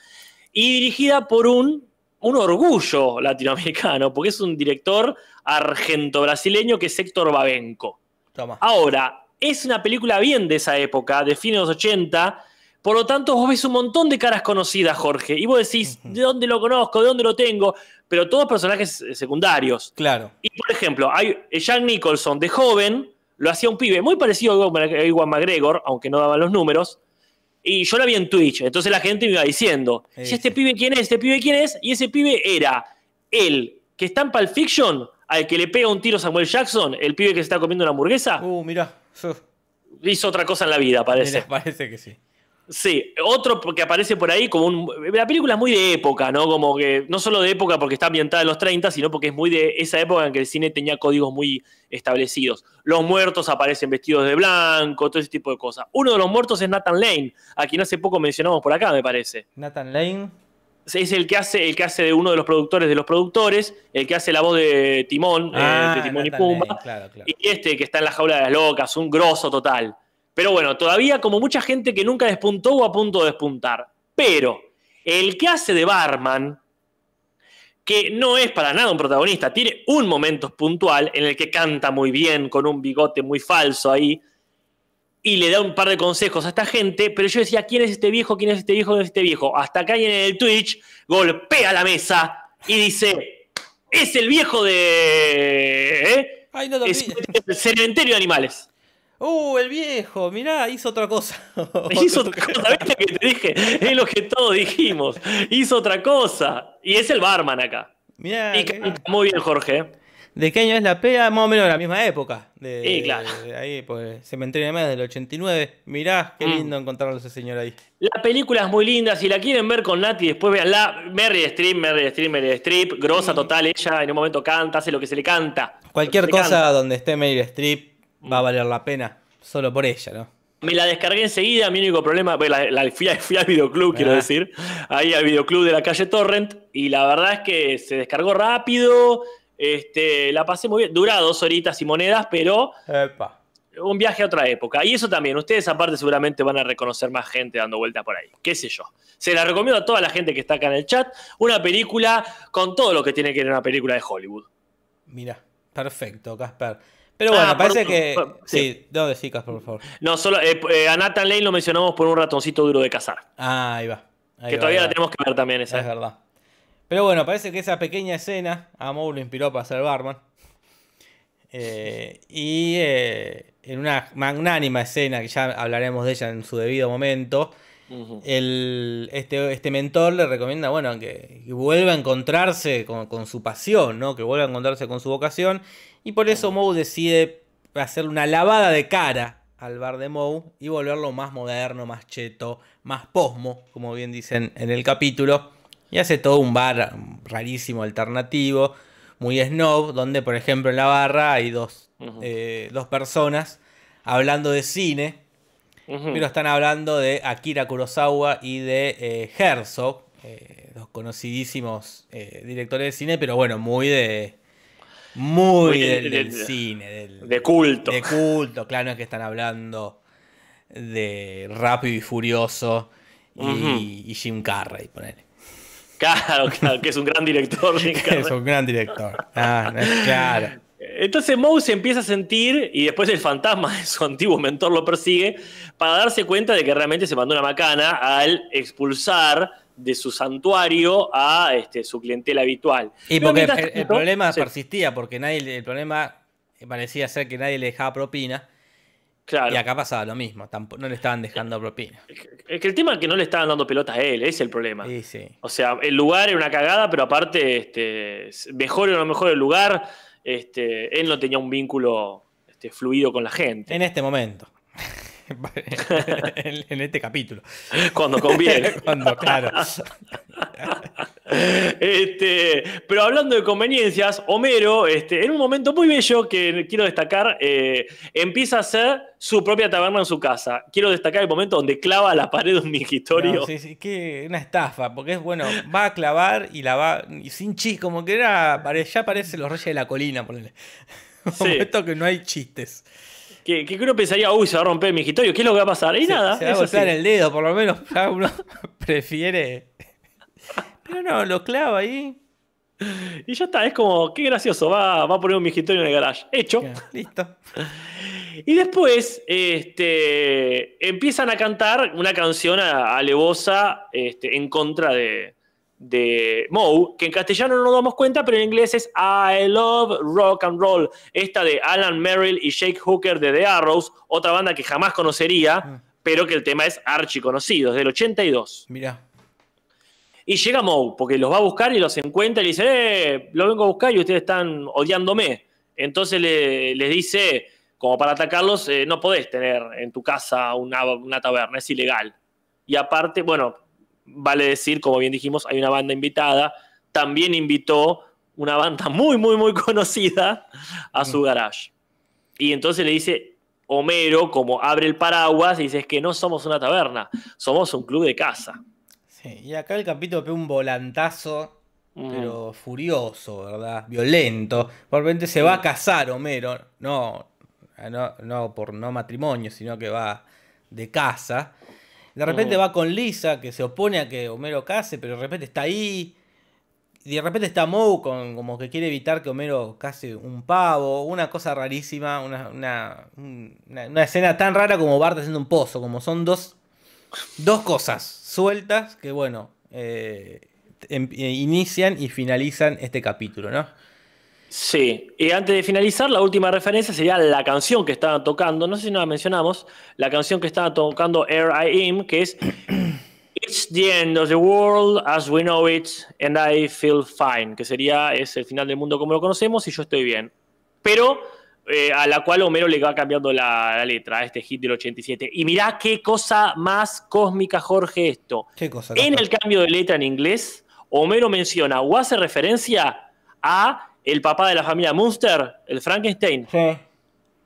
Y dirigida por un, un orgullo latinoamericano, porque es un director argento-brasileño que es Héctor Babenco. Toma. Ahora, es una película bien de esa época, de fines de los 80. Por lo tanto, vos ves un montón de caras conocidas, Jorge. Y vos decís, ¿de dónde lo conozco? ¿De dónde lo tengo? Pero todos personajes eh, secundarios. Claro. Y por ejemplo, hay Jack Nicholson de joven, lo hacía un pibe muy parecido a Iwan- McGregor, aunque no daban los números. Y yo la vi en Twitch, entonces la gente me iba diciendo, si este pibe quién es, este pibe quién es, y ese pibe era el que está en Pulp Fiction, al que le pega un tiro Samuel Jackson, el pibe que se está comiendo una hamburguesa, Uh, mirá. Hizo otra cosa en la vida, parece. mirá, parece que sí. Sí, otro que aparece por ahí como un... La película es muy de época, ¿no? Como que no solo de época porque está ambientada en los 30, sino porque es muy de esa época en que el cine tenía códigos muy establecidos. Los muertos aparecen vestidos de blanco, todo ese tipo de cosas. Uno de los muertos es Nathan Lane, a quien hace poco mencionamos por acá, me parece. Nathan Lane. Es el que hace, el que hace de uno de los productores de los productores, el que hace la voz de Timón, eh, de Timón y Ah, Pumba. Lane, Claro, claro. Y este que está en la jaula de las locas, un grosso total. Pero bueno, todavía como mucha gente que nunca despuntó o a punto de despuntar. Pero el que hace de barman, que no es para nada un protagonista, tiene un momento puntual en el que canta muy bien, con un bigote muy falso ahí, y le da un par de consejos a esta gente, pero yo decía, ¿quién es este viejo? ¿Quién es este viejo? ¿Quién es este viejo? Hasta alguien en el Twitch golpea la mesa y dice, es el viejo de... ¿eh? Ay, no te Es el cementerio de animales. Uh, el viejo, mirá, hizo otra cosa. Hizo otra cosa, ¿viste que te dije? Es lo que todos dijimos. Hizo otra cosa. Y es el barman acá. Mirá, Y canta muy bien, Jorge. ¿de qué año es la pea? Más o menos de la misma época. De, Sí, claro. de ahí, pues, Cementerio de Más del 89. Mirá, qué Mm. lindo encontrarlo a ese señor ahí. La película es muy linda. Si la quieren ver con Nati, después veanla. Merry Streep, Merry Streep, Merry Streep. Grosa total. Ella en un momento canta, hace lo que se le canta. Cualquier que cosa canta. donde esté Meryl Streep va a valer la pena. Solo por ella, ¿no? Me la descargué enseguida. Mi único problema. bueno, La, la- fui, fui al videoclub, quiero Ah. decir. Ahí al videoclub de la calle Torrent. Y la verdad es que se descargó rápido. Este, la pasé muy bien. Dura dos horitas y monedas, pero Epa. un viaje a otra época. Y eso también, ustedes aparte seguramente van a reconocer más gente dando vuelta por ahí. ¿Qué sé yo? Se la recomiendo a toda la gente que está acá en el chat. Una película con todo lo que tiene que ver una película de Hollywood. Mirá, perfecto, Casper. Pero bueno, Ah, parece que. perdón, Sí, no decís, Casper, por favor. No, solo eh, eh, a Nathan Lane lo mencionamos por un ratoncito duro de cazar. Ah, ahí va. Ahí que va, todavía la tenemos que ver también esa. Es verdad. Pero bueno, parece que esa pequeña escena a Moe lo inspiró para ser barman. Eh, y eh, en una magnánima escena, que ya hablaremos de ella en su debido momento, el, este, este mentor le recomienda, bueno, que, que vuelva a encontrarse con, con su pasión, ¿no? Que vuelva a encontrarse con su vocación. Y por eso Moe decide hacerle una lavada de cara al bar de Moe y volverlo más moderno, más cheto, más posmo, como bien dicen en el capítulo. Y hace todo un bar rarísimo, alternativo, muy snob, donde por ejemplo en la barra hay dos, eh, dos personas hablando de cine. Pero están hablando de Akira Kurosawa y de eh, Herzog, eh, dos conocidísimos directores de cine, pero bueno, muy de. Muy Muy de- del, de- del de- cine, del, de culto. de culto. Claro, no es que están hablando de Rápido y Furioso y, Jim Carrey, ponele. Claro, claro, que es un gran director. Jim Carrey. Es un gran director. Ah, claro. Entonces Moe se empieza a sentir, y después el fantasma de su antiguo mentor lo persigue, para darse cuenta de que realmente se mandó una macana al expulsar de su santuario a este, su clientela habitual. Y porque el, el problema Sí, persistía, porque nadie, el problema parecía ser que nadie le dejaba propina. claro. Y acá pasaba lo mismo, tampoco, no le estaban dejando propina. Es que el tema es que no le estaban dando pelotas a él, ese es el problema. Sí, sí. O sea, el lugar era una cagada, pero aparte, este, mejor o no mejor el lugar, este, él no tenía un vínculo este, fluido con la gente. En este momento. En, en este capítulo. Cuando conviene. Cuando, claro. Este, pero hablando de conveniencias, Homero, este, en un momento muy bello que quiero destacar, eh, empieza a hacer su propia taberna en su casa. Quiero destacar el momento donde clava la pared de un mingitorio. No, sí, sí, que una estafa, porque es bueno, va a clavar y la va, y sin chis, como que era, ya parece los reyes de la colina, ponele. Sí. Esto que no hay chistes. Que, que uno pensaría, uy, se va a romper el mingitorio, ¿qué es lo que va a pasar? Y Se- nada, Se va a golpear el dedo, por lo menos. Ya uno prefiere. Pero no, lo clava ahí. Y ya está, es como, qué gracioso, va, va a poner un mingitorio en el garage. Hecho. Listo. Y después este, empiezan a cantar una canción alevosa este, en contra de, de Moe, que en castellano no nos damos cuenta, pero en inglés es I Love Rock and Roll. Esta de Alan Merrill y Jake Hooker de The Arrows, otra banda que jamás conocería, pero que el tema es archi conocido, es del 82. Mirá. Y llega Moe, porque los va a buscar y los encuentra y le dice, eh, lo vengo a buscar y ustedes están odiándome. Entonces le- les dice, como para atacarlos, eh, no podés tener en tu casa una, una taberna, es ilegal. Y aparte, bueno, vale decir, como bien dijimos, hay una banda invitada. También invitó una banda muy, muy, muy conocida a su garage. Y entonces le dice, Homero, como abre el paraguas, y dice, es que no somos una taberna, somos un club de casa. Sí, y acá el capítulo pega un volantazo, Mm. pero furioso, ¿verdad? Violento. Por repente se va a casar Homero. No, no, no por no matrimonio, sino que va de casa. De repente Mm. va con Lisa, que se opone a que Homero case, pero de repente está ahí. Y de repente está Moe con, como que quiere evitar que Homero case un pavo. Una cosa rarísima, una, una, una- una escena tan rara como Bart haciendo un pozo. Como son dos, dos cosas sueltas que, bueno, eh, em- eh, inician y finalizan este capítulo, ¿no? Sí, y antes de finalizar, la última referencia sería la canción que estaban tocando, no sé si no la mencionamos, la canción que estaba tocando Air I Am, que es It's the end of the world as we know it and I feel fine, que sería es el final del mundo como lo conocemos y yo estoy bien. Pero eh, a la cual Homero le va cambiando la, la letra a este hit del 87. Y mirá qué cosa más cósmica, Jorge, esto. ¿Qué cosa? En el cambio de letra en inglés, Homero menciona o hace referencia a el papá de la familia Munster, el Frankenstein. Sí.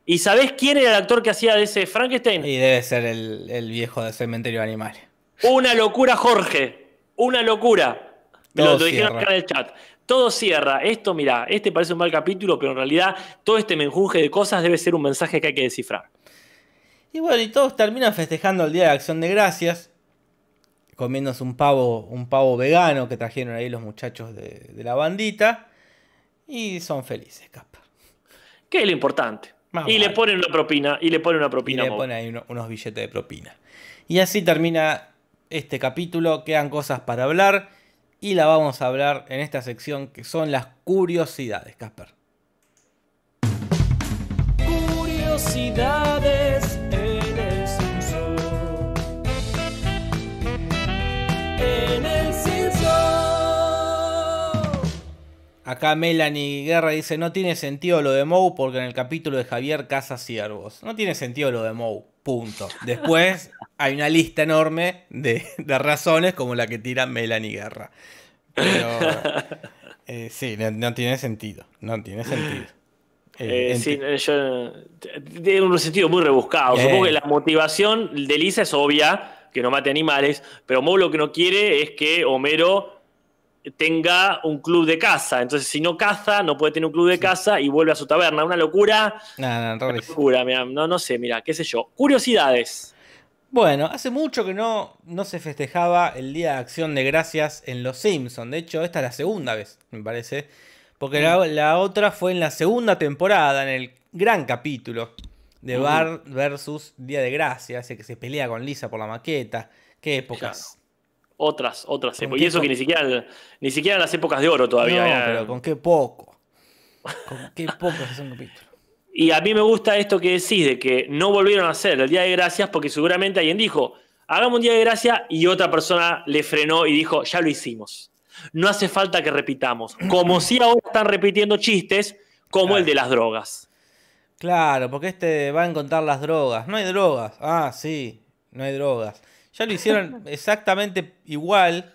¿Y sabés quién era el actor que hacía de ese Frankenstein? Y debe ser el, el viejo del cementerio de animales. Una locura, Jorge. Una locura. Me lo, lo dijeron acá en el chat. Todo cierra. Esto, mira, este parece un mal capítulo, pero en realidad todo este menjunje de cosas debe ser un mensaje que hay que descifrar. Y bueno, y todos terminan festejando el Día de Acción de Gracias, comiéndose un pavo, un pavo vegano que trajeron ahí los muchachos de, de la bandita, y son felices, Casper. ¿Qué es lo importante? Más y le ponen una propina, y le ponen una Y propina. le a Moe. ponen ahí uno- unos billetes de propina. Y así termina este capítulo, quedan cosas para hablar, y la vamos a hablar en esta sección que son las curiosidades, Casper. Curiosidades Acá Melanie Guerra dice, no tiene sentido lo de Moe porque en el capítulo de Javier caza ciervos. No tiene sentido lo de Moe, punto. Después hay una lista enorme de, de razones como la que tira Melanie Guerra. Pero eh, sí, no, no tiene sentido, no tiene sentido. Eh, Eh, sí, yo, tiene un sentido muy rebuscado. Supongo que la motivación de Lisa es obvia, que no mate animales, pero Moe lo que no quiere es que Homero tenga un club de caza. Entonces, si no caza, no puede tener un club de caza y vuelve a su taberna. Una locura, una locura, mirá, no, no sé, mira, qué sé yo. Curiosidades. Bueno, hace mucho que no, no se festejaba el Día de Acción de Gracias en Los Simpsons. De hecho, esta es la segunda vez, me parece. Porque la, la otra fue en la segunda temporada, en el gran capítulo de Mm. Bart versus Día de Gracia, ese que se pelea con Lisa por la maqueta. Qué épocas. Otras, otras ¿Con épocas. Y eso que ni siquiera, ni siquiera en las épocas de oro todavía. no, era- pero con qué poco. Con qué poco es un capítulo. Y a mí me gusta esto que decís de que no volvieron a hacer el Día de Gracias porque seguramente alguien dijo, hagamos un Día de Gracia y otra persona le frenó y dijo, ya lo hicimos. No hace falta que repitamos. Como si ahora están repitiendo chistes como Claro. el de las drogas. Claro, porque este va a encontrar las drogas. No hay drogas. Ah, sí, no hay drogas. Ya lo hicieron exactamente igual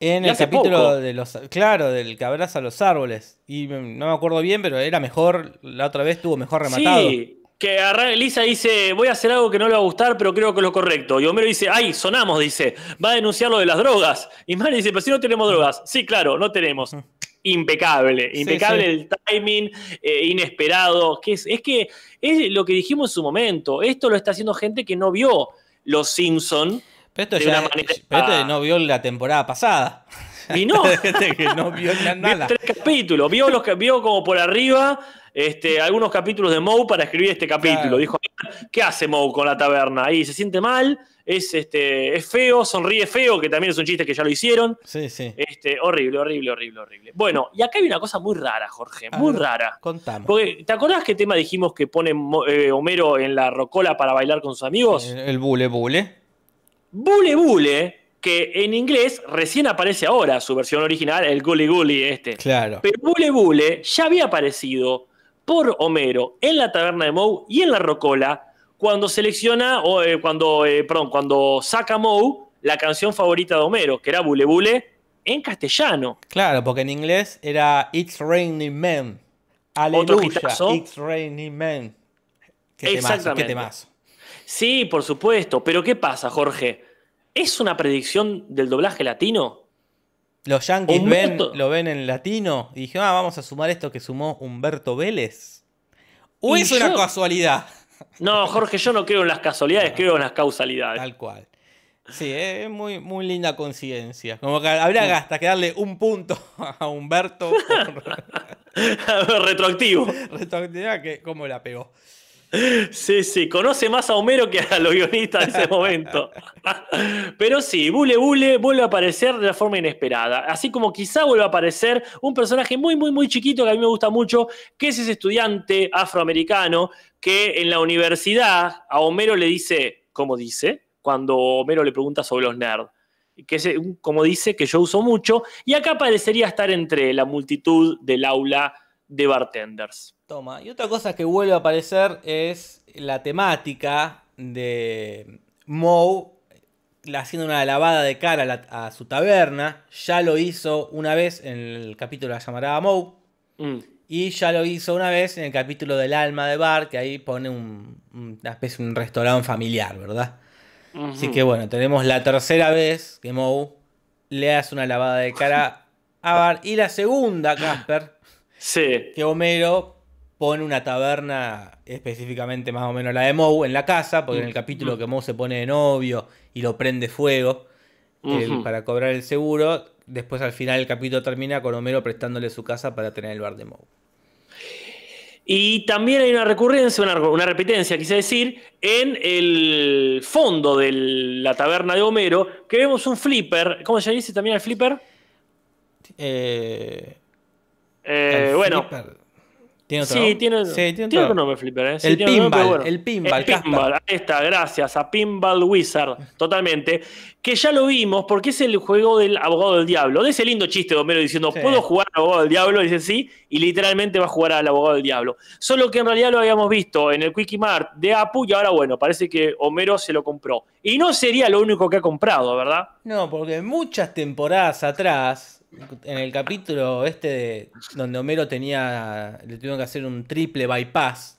En Y el capítulo poco. de los. Claro, del que abraza los árboles. Y mm, no me acuerdo bien, pero era mejor. La otra vez estuvo mejor rematado. Sí, que arran- Lisa dice, voy a hacer algo que no le va a gustar, pero creo que es lo correcto. Y Homero dice, ay, sonamos, dice, va a denunciar lo de las drogas. Y Mari dice, pero si no tenemos drogas. Sí, claro, no tenemos. Impecable, Sí, impecable sí. el timing, eh, inesperado. Que es, es que es lo que dijimos en su momento. Esto lo está haciendo gente que no vio Los Simpson Pero esto de ya. una manera- Pero esto no vio la temporada pasada. y no. Gente que no vio na- Vio nada. tres capítulos, vio, los, que- vio como por arriba este, algunos capítulos de Moe para escribir este capítulo. Claro. Dijo, ¿qué hace Moe con la taberna? Ahí se siente mal, es, este, es feo, sonríe feo, que también es un chiste que ya lo hicieron. Sí, sí. Este, horrible, horrible, horrible, horrible. Bueno, y acá hay una cosa muy rara, Jorge, A muy ver. rara. Contamos. Porque, ¿te acordás qué tema dijimos que pone eh, Homero en la rocola para bailar con sus amigos? El, el bule bule. Bule Bule, que en inglés recién aparece ahora, su versión original, el Gully Gully este. Claro. Pero Bule Bule ya había aparecido por Homero en la taberna de Moe y en la Rocola cuando selecciona, o eh, cuando, eh, perdón, cuando saca Moe la canción favorita de Homero, que era Bule Bule en castellano. Claro, porque en inglés era It's Raining Men. Aleluya. It's Raining Men. Qué temazo, qué Exactamente. Sí, por supuesto, pero ¿qué pasa, Jorge? ¿Es una predicción del doblaje latino? Los yankees ven, lo ven en latino y dijeron, ah, vamos a sumar esto que sumó Humberto Vélez. ¿O es una casualidad? No, Jorge, yo no creo en las casualidades, creo en las causalidades. Tal cual. Sí, es muy, muy linda coincidencia. Como que habría hasta que darle un punto a Humberto por Retroactivo. retroactividad que cómo la pegó. Sí, sí, conoce más a Homero que a los guionistas de ese momento. Pero sí, Bule Bule vuelve a aparecer de la forma inesperada. Así como quizá vuelve a aparecer un personaje muy, muy, muy chiquito que a mí me gusta mucho, que es ese estudiante afroamericano que en la universidad a Homero le dice, ¿cómo dice? Cuando Homero le pregunta sobre los nerds. Que es, como dice, que yo uso mucho. Y acá parecería estar entre la multitud del aula de bartenders. Toma. Y otra cosa que vuelve a aparecer es la temática de Moe haciendo una lavada de cara a, la- a su taberna. Ya lo hizo una vez en el capítulo de la llamarada Moe. Mm. Y ya lo hizo una vez en el capítulo del alma de Bar, que ahí pone un- una especie de un restaurante familiar, ¿verdad? Así que bueno, tenemos la tercera vez que Moe le hace una lavada de cara a Bar. Y la segunda, Casper, Sí. que Homero pone una taberna, específicamente más o menos la de Moe, en la casa, porque en el capítulo que Moe se pone de novio y lo prende fuego el- para cobrar el seguro, después al final el capítulo termina con Homero prestándole su casa para tener el bar de Moe. Y también hay una recurrencia, una, una repitencia, quise decir, en el fondo de la taberna de Homero, que vemos un flipper. ¿Cómo se dice también el flipper? Eh, Eh, el bueno, flipper. ¿Tiene otro sí, nombre? tiene, Sí, tiene tiene otro nombre el flipper. ¿eh? Sí, El tiene otro nombre, pinball, pero el pinball, El pinball, ahí está, gracias, a Pinball Wizard, totalmente. Que ya lo vimos porque es el juego del abogado del diablo. De ese lindo chiste de Homero diciendo, Sí. ¿puedo jugar al abogado del diablo? Dice sí, y literalmente va a jugar al abogado del diablo. Solo que en realidad lo habíamos visto en el Quickie Mart de Apu y ahora, bueno, parece que Homero se lo compró. Y no sería lo único que ha comprado, ¿verdad? No, porque muchas temporadas atrás, en el capítulo este de- donde Homero tenía, le tuvieron que hacer un triple bypass,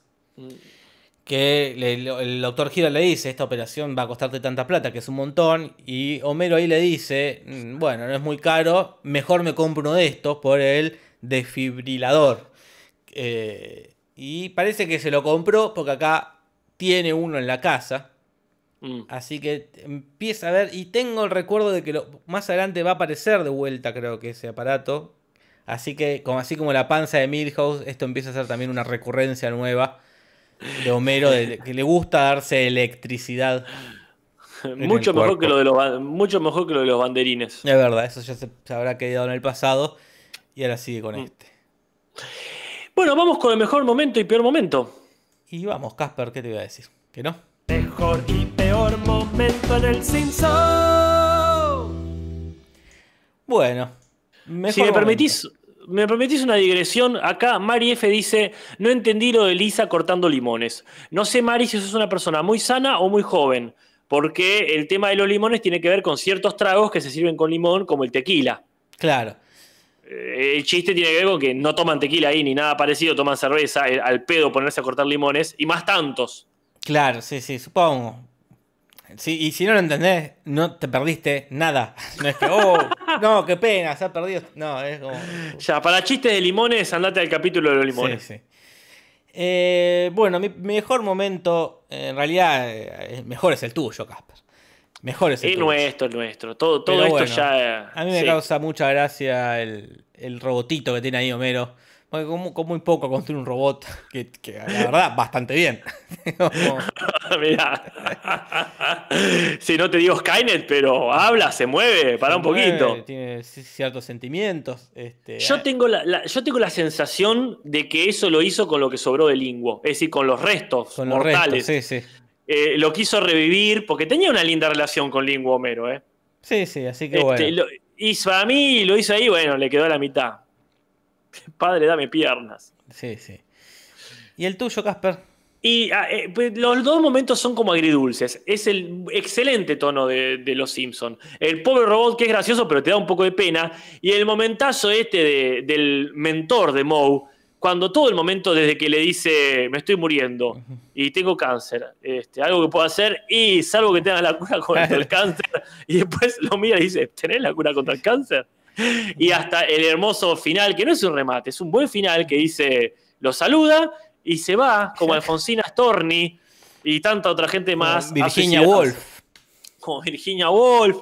que el doctor Giro le dice, esta operación va a costarte tanta plata, que es un montón, y Homero ahí le dice, "Mm, bueno, no es muy caro, mejor me compro uno de estos por el desfibrilador. Eh, y parece que se lo compró porque acá tiene uno en la casa. Mm. Así que empieza a ver, y tengo el recuerdo de que lo- más adelante va a aparecer de vuelta, creo que ese aparato. Así que, como, así como la panza de Milhouse, esto empieza a ser también una recurrencia nueva de Homero, de- que le gusta darse electricidad. mucho, el mejor que lo de los, mucho mejor que lo de los banderines. Es verdad, eso ya se, se habrá quedado en el pasado y ahora sigue con Mm. este. Bueno, vamos con el mejor momento y peor momento. Y vamos, Casper, ¿qué te iba a decir? ¿Que no? Mejor y peor momento en el Simpson. Bueno, mejor si me momento. permitís, me permitís una digresión, acá Mari F dice, no entendí lo de Lisa cortando limones. No sé, Mari, si sos una persona muy sana o muy joven, porque el tema de los limones tiene que ver con ciertos tragos que se sirven con limón, como el tequila. Claro. Eh, el chiste tiene que ver con que no toman tequila ahí ni nada parecido, toman cerveza, eh, al pedo ponerse a cortar limones y más tantos. Claro, sí, sí, supongo. Sí, y si no lo entendés, no te perdiste nada. No es que, oh, no, qué pena, se ha perdido. No, es como. Ya, para chistes de limones, andate al capítulo de los limones. Sí, sí. Eh, bueno, mi mejor momento, en realidad, eh, mejor es el tuyo, Casper. Mejor es el Es tuyo. nuestro, es nuestro. Todo, todo Pero esto bueno, ya. A mí me sí. causa mucha gracia el, el robotito que tiene ahí Homero. Con muy poco construir un robot que, que, la verdad, bastante bien. Como- Mirá. si no te digo Skynet, pero habla, se mueve, para un poquito. Tiene ciertos sentimientos. Este, Yo tengo la, la- yo tengo la sensación de que eso lo hizo con lo que sobró de Linguo, es decir, con los restos con los mortales. restos, sí, sí. Eh, lo quiso revivir, porque tenía una linda relación con Linguo Homero. ¿eh? Sí, sí, así que Este, bueno. lo- y para mí lo hizo ahí, bueno, le quedó a la mitad. Padre, dame piernas. Sí, sí. ¿Y el tuyo, Casper? Y ah, eh, pues, los dos momentos son como agridulces. Es el excelente tono de, de Los Simpson. El pobre robot que es gracioso, pero te da un poco de pena. Y el momentazo este de- del mentor de Moe, cuando todo el momento desde que le dice, me estoy muriendo y tengo cáncer, este, algo que puedo hacer, y salvo que tengas la cura contra el cáncer, y después lo mira y dice, ¿tenés la cura contra el cáncer? Y hasta el hermoso final, que no es un remate, es un buen final que dice, lo saluda y se va, como Alfonsina Storni y tanta otra gente más. Como Virginia. Woolf. Como Virginia Woolf.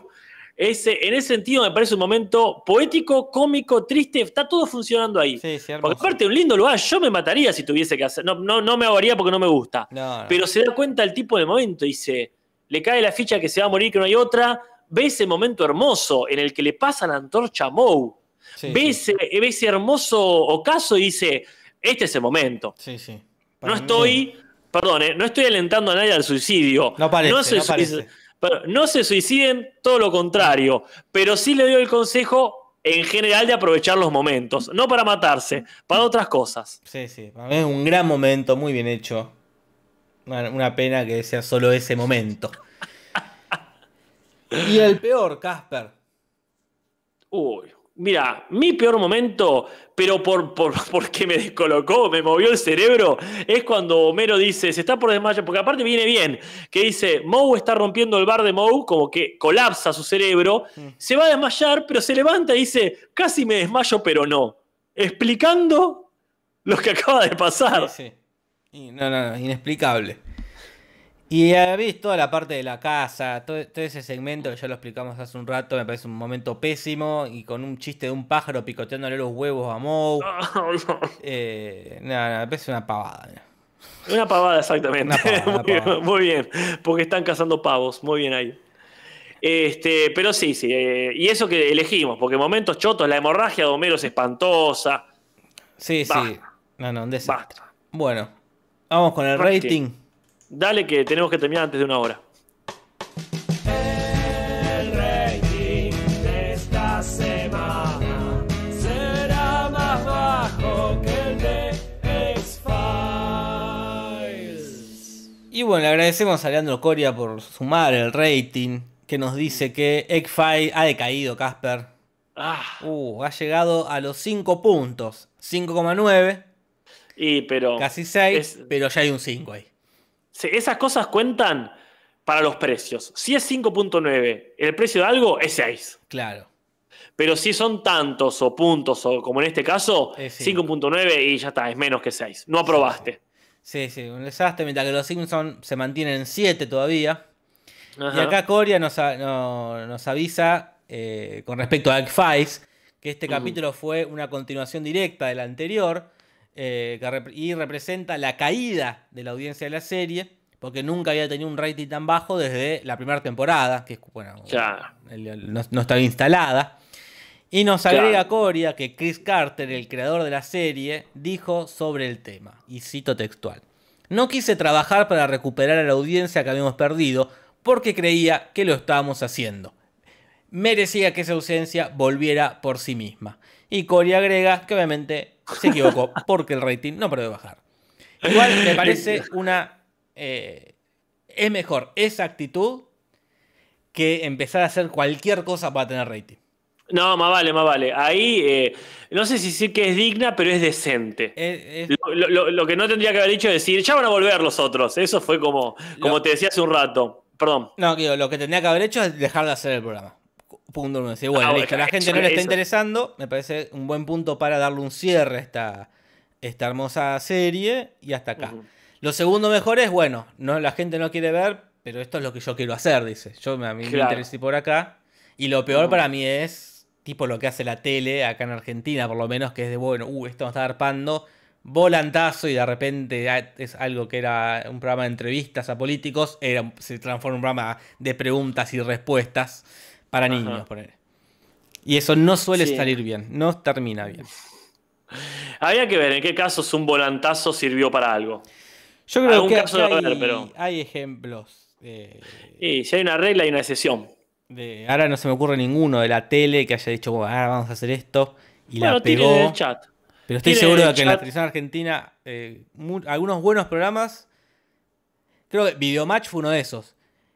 Ese, en ese sentido me parece un momento poético, cómico, triste, está todo funcionando ahí. Sí, sí. Porque aparte un lindo lugar, yo me mataría si tuviese que hacer, no, no, no me ahogaría porque no me gusta. No, no. Pero se da cuenta el tipo del momento, dice, le cae la ficha que se va a morir, que no hay otra, ve ese momento hermoso en el que le pasa la antorcha a Moe, Sí, ve, sí. ese, ve ese hermoso ocaso y dice, este es el momento. Sí, sí. No Para estoy, perdón, eh, no estoy alentando a nadie al suicidio. No parece, se no parece. no se suiciden, todo lo contrario. Pero sí le doy el consejo en general de aprovechar los momentos. No para matarse, para otras cosas. Sí, sí. Para mí es un gran momento, muy bien hecho. Una, una pena que sea solo ese momento. Y el peor, Casper. Uy, mira, mi peor momento, pero por, por- porque me descolocó, me movió el cerebro, es cuando Homero dice, se está por desmayar, porque aparte viene bien, que dice, Moe está rompiendo el bar de Moe, como que colapsa su cerebro, se va a desmayar, pero se levanta y dice, casi me desmayo, pero no. Explicando lo que acaba de pasar. Sí, sí. No, no, no, inexplicable. Y habéis toda la parte de la casa, todo, todo ese segmento que ya lo explicamos hace un rato, me parece un momento pésimo y con un chiste de un pájaro picoteándole los huevos a Moe. Eh, nada, nada, me parece una pavada. Una pavada, exactamente. Una pavada, una muy, bien, pavada. muy bien, porque están cazando pavos, muy bien ahí. Este, pero sí, sí, eh, y eso que elegimos, porque momentos chotos, la hemorragia de Homero es espantosa. Sí, sí. No, no, un desastre. Basta. Bueno, vamos con el Rating. Dale que tenemos que terminar antes de una hora. El rating de esta semana será más bajo que el de X-Files. Y bueno, le agradecemos a Leandro Coria por sumar el rating, que nos dice que X-File ha decaído, Casper. Ah, Uh, ha llegado a los 5 puntos. 5,9, y pero casi 6, es- pero ya hay un 5 ahí. Esas cosas cuentan para los precios. Si es 5.9, el precio de algo es 6. Claro. Pero si son tantos o puntos, o como en este caso, Es cinco. 5.9 y ya está, es menos que 6. No aprobaste. Sí, sí, un desastre, mientras que los Simpsons se mantienen en 7 todavía. Y acá Coria nos, a- no- nos avisa eh, con respecto a X-Files que este capítulo fue una continuación directa del anterior eh, que rep- y representa la caída de la audiencia de la serie porque nunca había tenido un rating tan bajo desde la primera temporada, que bueno, no, no estaba instalada. Y nos agrega Coria que Chris Carter, el creador de la serie, dijo sobre el tema, y cito textual. No quise trabajar para recuperar a la audiencia que habíamos perdido porque creía que lo estábamos haciendo. Merecía que esa ausencia volviera por sí misma. Y Coria agrega que obviamente se equivocó porque el rating no paró de bajar. Igual me parece una... eh, es mejor esa actitud que empezar a hacer cualquier cosa para tener rating. No, más vale, más vale. Ahí, eh, no sé si decir que es digna, pero es decente. Es- es- Lo, lo- lo que no tendría que haber dicho es decir, ya van a volver los otros. Eso fue como, como Lo- te decía hace un rato. Perdón. no, digo, lo que tendría que haber hecho es dejar de hacer el programa. Punto uno. Decir, bueno, Ah, listo, bueno, la gente eso- no le está eso. interesando. Me parece un buen punto para darle un cierre a esta, esta hermosa serie y hasta acá. Lo segundo mejor es, bueno, no, la gente no quiere ver, pero esto es lo que yo quiero hacer, dice. Yo me- a mí me interesé por acá. Y lo peor para mí es, tipo lo que hace la tele acá en Argentina, por lo menos, que es de, bueno, uh, esto nos está arpando, volantazo y de repente ah, es algo que era un programa de entrevistas a políticos, era, se transforma en un programa de preguntas y respuestas para Ajá. niños, poner. Y eso no suele Sí. salir bien, no termina bien. Había que ver en qué casos un volantazo sirvió para algo. Yo creo que, caso hay, haber, pero- hay ejemplos. eh, Y si hay una regla, hay una excepción. de- ahora no se me ocurre ninguno de la tele que haya dicho, bueno, ahora vamos a hacer esto. Y bueno, la pegó. el chat. Pero estoy seguro de que en la televisión argentina, eh, algunos buenos programas. Creo que Videomatch fue uno de esos.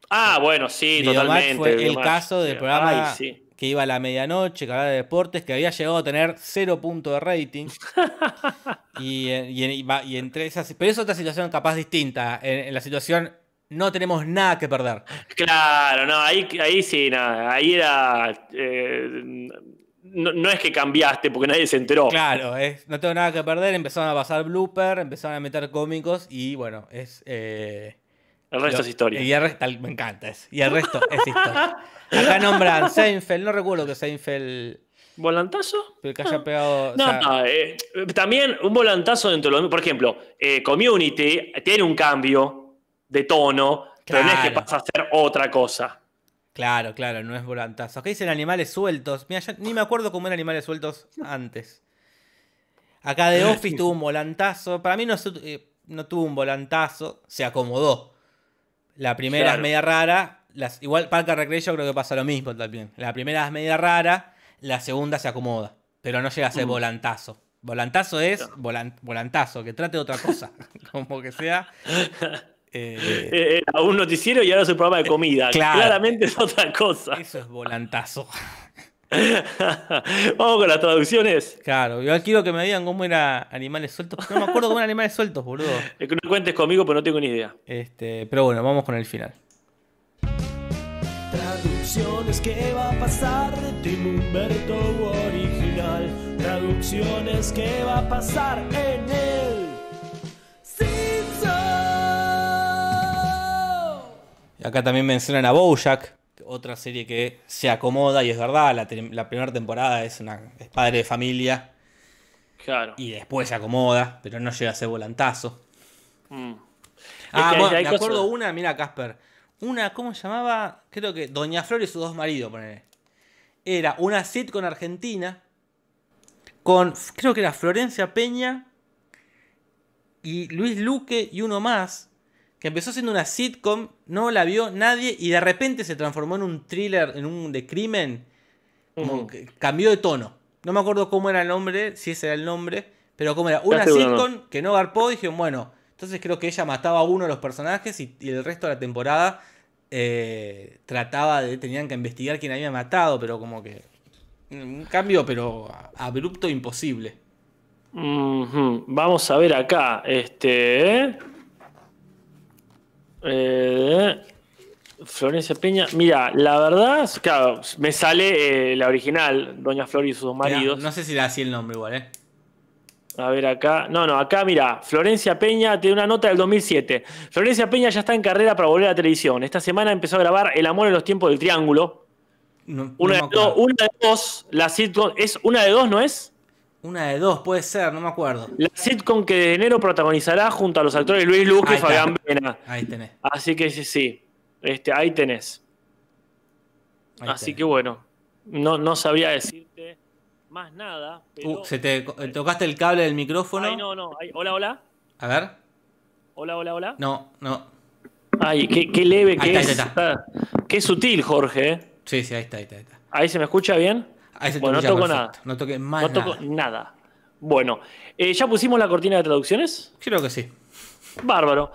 Ah, bueno, sí, Videomatch totalmente. fue el caso del programa Ay, sí. que iba a la medianoche, que hablaba de deportes, que había llegado a tener cero puntos de rating. y, y, entre esas. Pero es otra situación capaz distinta. En, en la situación no tenemos nada que perder. Claro, no, ahí, ahí sí, nada. Ahí era. eh, no, no es que cambiaste porque nadie se enteró. Claro, es, no tengo nada que perder. Empezaron a pasar blooper, empezaron a meter cómicos y bueno, es. eh, El resto lo- es historia. Y el resto, me encanta eso. Y el resto es historia. Acá nombran Seinfeld, no recuerdo que Seinfeld ¿Volantazo? pero que haya pegado. o No, sea, no, eh, también un volantazo dentro de lo Por ejemplo, eh, Community tiene un cambio de tono, pero no es que pasa a ser otra cosa. Claro, claro, no es volantazo. Acá dicen animales sueltos. Mira, yo ni me acuerdo cómo eran animales sueltos antes. Acá de Office tuvo un volantazo. Para mí no, eh, no tuvo un volantazo, se acomodó. La primera Claro. es media rara. Las, igual Park and Recreation creo que pasa lo mismo también. La primera es media rara, la segunda se acomoda. Pero no llega a ser Mm. volantazo. Volantazo es volan- volantazo, que trate de otra cosa. Como que sea. eh, Eh, Era un noticiero y ahora es un programa de comida. claro. Claramente es otra cosa. eso es volantazo. Vamos con las traducciones. Claro, yo quiero que me digan cómo era Animales Sueltos. porque No me acuerdo cómo eran Animales Sueltos, boludo. Eh, que No cuentes conmigo, pero no tengo ni idea. Este, pero bueno, vamos con el final. Traducciones, ¿qué va a pasar de Tim Humberto original? Traducciones, ¿qué va a pasar en el Simpson? Y acá también mencionan a Bojack, otra serie que se acomoda y es verdad, la, primera temporada es, una, es padre de familia Claro. y después se acomoda, pero no llega a ser volantazo. Mm. Es Ah, que bueno, me cosas- acuerdo una, mira Casper, una, ¿cómo se llamaba? Creo que Doña Flor y sus dos maridos, ponele. Era una sitcom argentina con, creo que era Florencia Peña y Luis Luque y uno más, que empezó siendo una sitcom, no la vio nadie y de repente se transformó en un thriller, en un de crimen, como que cambió de tono. No me acuerdo cómo era el nombre, si ese era el nombre, pero cómo era. Una no. sitcom que no garpó, dijeron, bueno, entonces creo que ella mataba a uno de los personajes y, y el resto de la temporada eh, trataba de, tenían que investigar quién había matado, pero como que... Un cambio, pero abrupto, imposible. Vamos a ver acá. Este. ¿Eh? Florencia Peña. Mira, la verdad, claro, me sale eh, la original, Doña Flor y sus dos maridos. No sé si era así el nombre igual, ¿eh? A ver acá. No, no, acá mira, Florencia Peña tiene una nota del 2007. Florencia Peña ya está en carrera para volver a la televisión. Esta semana empezó a grabar El amor en los tiempos del triángulo. No- Una, de, dos, una de dos, la sitcom. ¿Es una de dos, no es? Una de dos, puede ser, no me acuerdo. La sitcom que de enero protagonizará junto a los actores Luis Luque y. Fabián Vena. Ahí tenés. Así que sí, sí. Este, ahí tenés. ahí Así tenés. que bueno. No, no sabría decirte más nada. Pero... Uh, se te tocaste el cable del micrófono. Ay, no, no. ay, hola, hola. A ver. Hola, hola, hola. No, no. Ay, qué, qué leve que Ahí está, es. ahí está. Qué sutil, Jorge. ¿eh? Sí, sí, ahí está, ahí está. Ahí, está. Ahí se me escucha bien. Bueno, no toco perfecto. nada. No más No toco nada. nada. Bueno, eh, ¿ya pusimos la cortina de traducciones? Creo que sí. Bárbaro.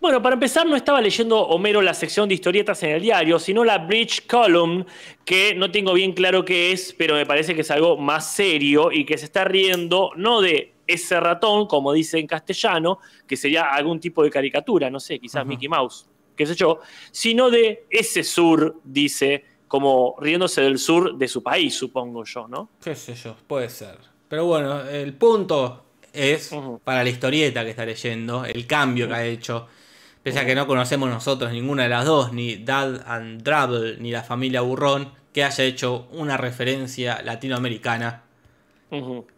Bueno, para empezar, no estaba leyendo Homero la sección de historietas en el diario, sino la Bridge Column, que no tengo bien claro qué es, pero me parece que es algo más serio y que se está riendo no de ese ratón, como dice en castellano, que sería algún tipo de caricatura, no sé, quizás Mickey Mouse, qué sé yo, sino de ese sur, dice, como riéndose del sur de su país, supongo yo, ¿no? Qué sé yo, puede ser. Pero bueno, el punto es, para la historieta que está leyendo, el cambio que ha hecho Pese a que no conocemos nosotros ninguna de las dos, ni Dad and Trouble, ni la familia Burrón, que haya hecho una referencia latinoamericana,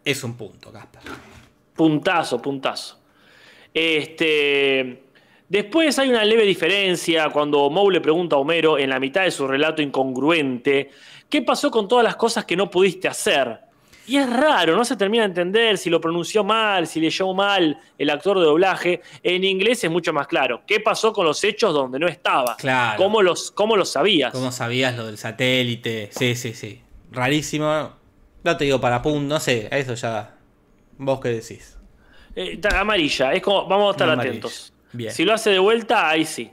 es un punto, Casper. Puntazo, puntazo. Este. Después hay una leve diferencia cuando Moe le pregunta a Homero en la mitad de su relato incongruente, ¿qué pasó con todas las cosas que no pudiste hacer? Y es raro, no se termina de entender si lo pronunció mal, si leyó mal el actor de doblaje. En inglés es mucho más claro. ¿Qué pasó con los hechos donde no estaba? Claro. ¿Cómo los, cómo los sabías? ¿Cómo sabías lo del satélite? Sí, sí, sí. Rarísimo. No te digo para punto, no sé, a eso ya. ¿Vos qué decís? Eh, amarilla, es como, vamos a estar atentos. Bien. Si lo hace de vuelta, ahí sí.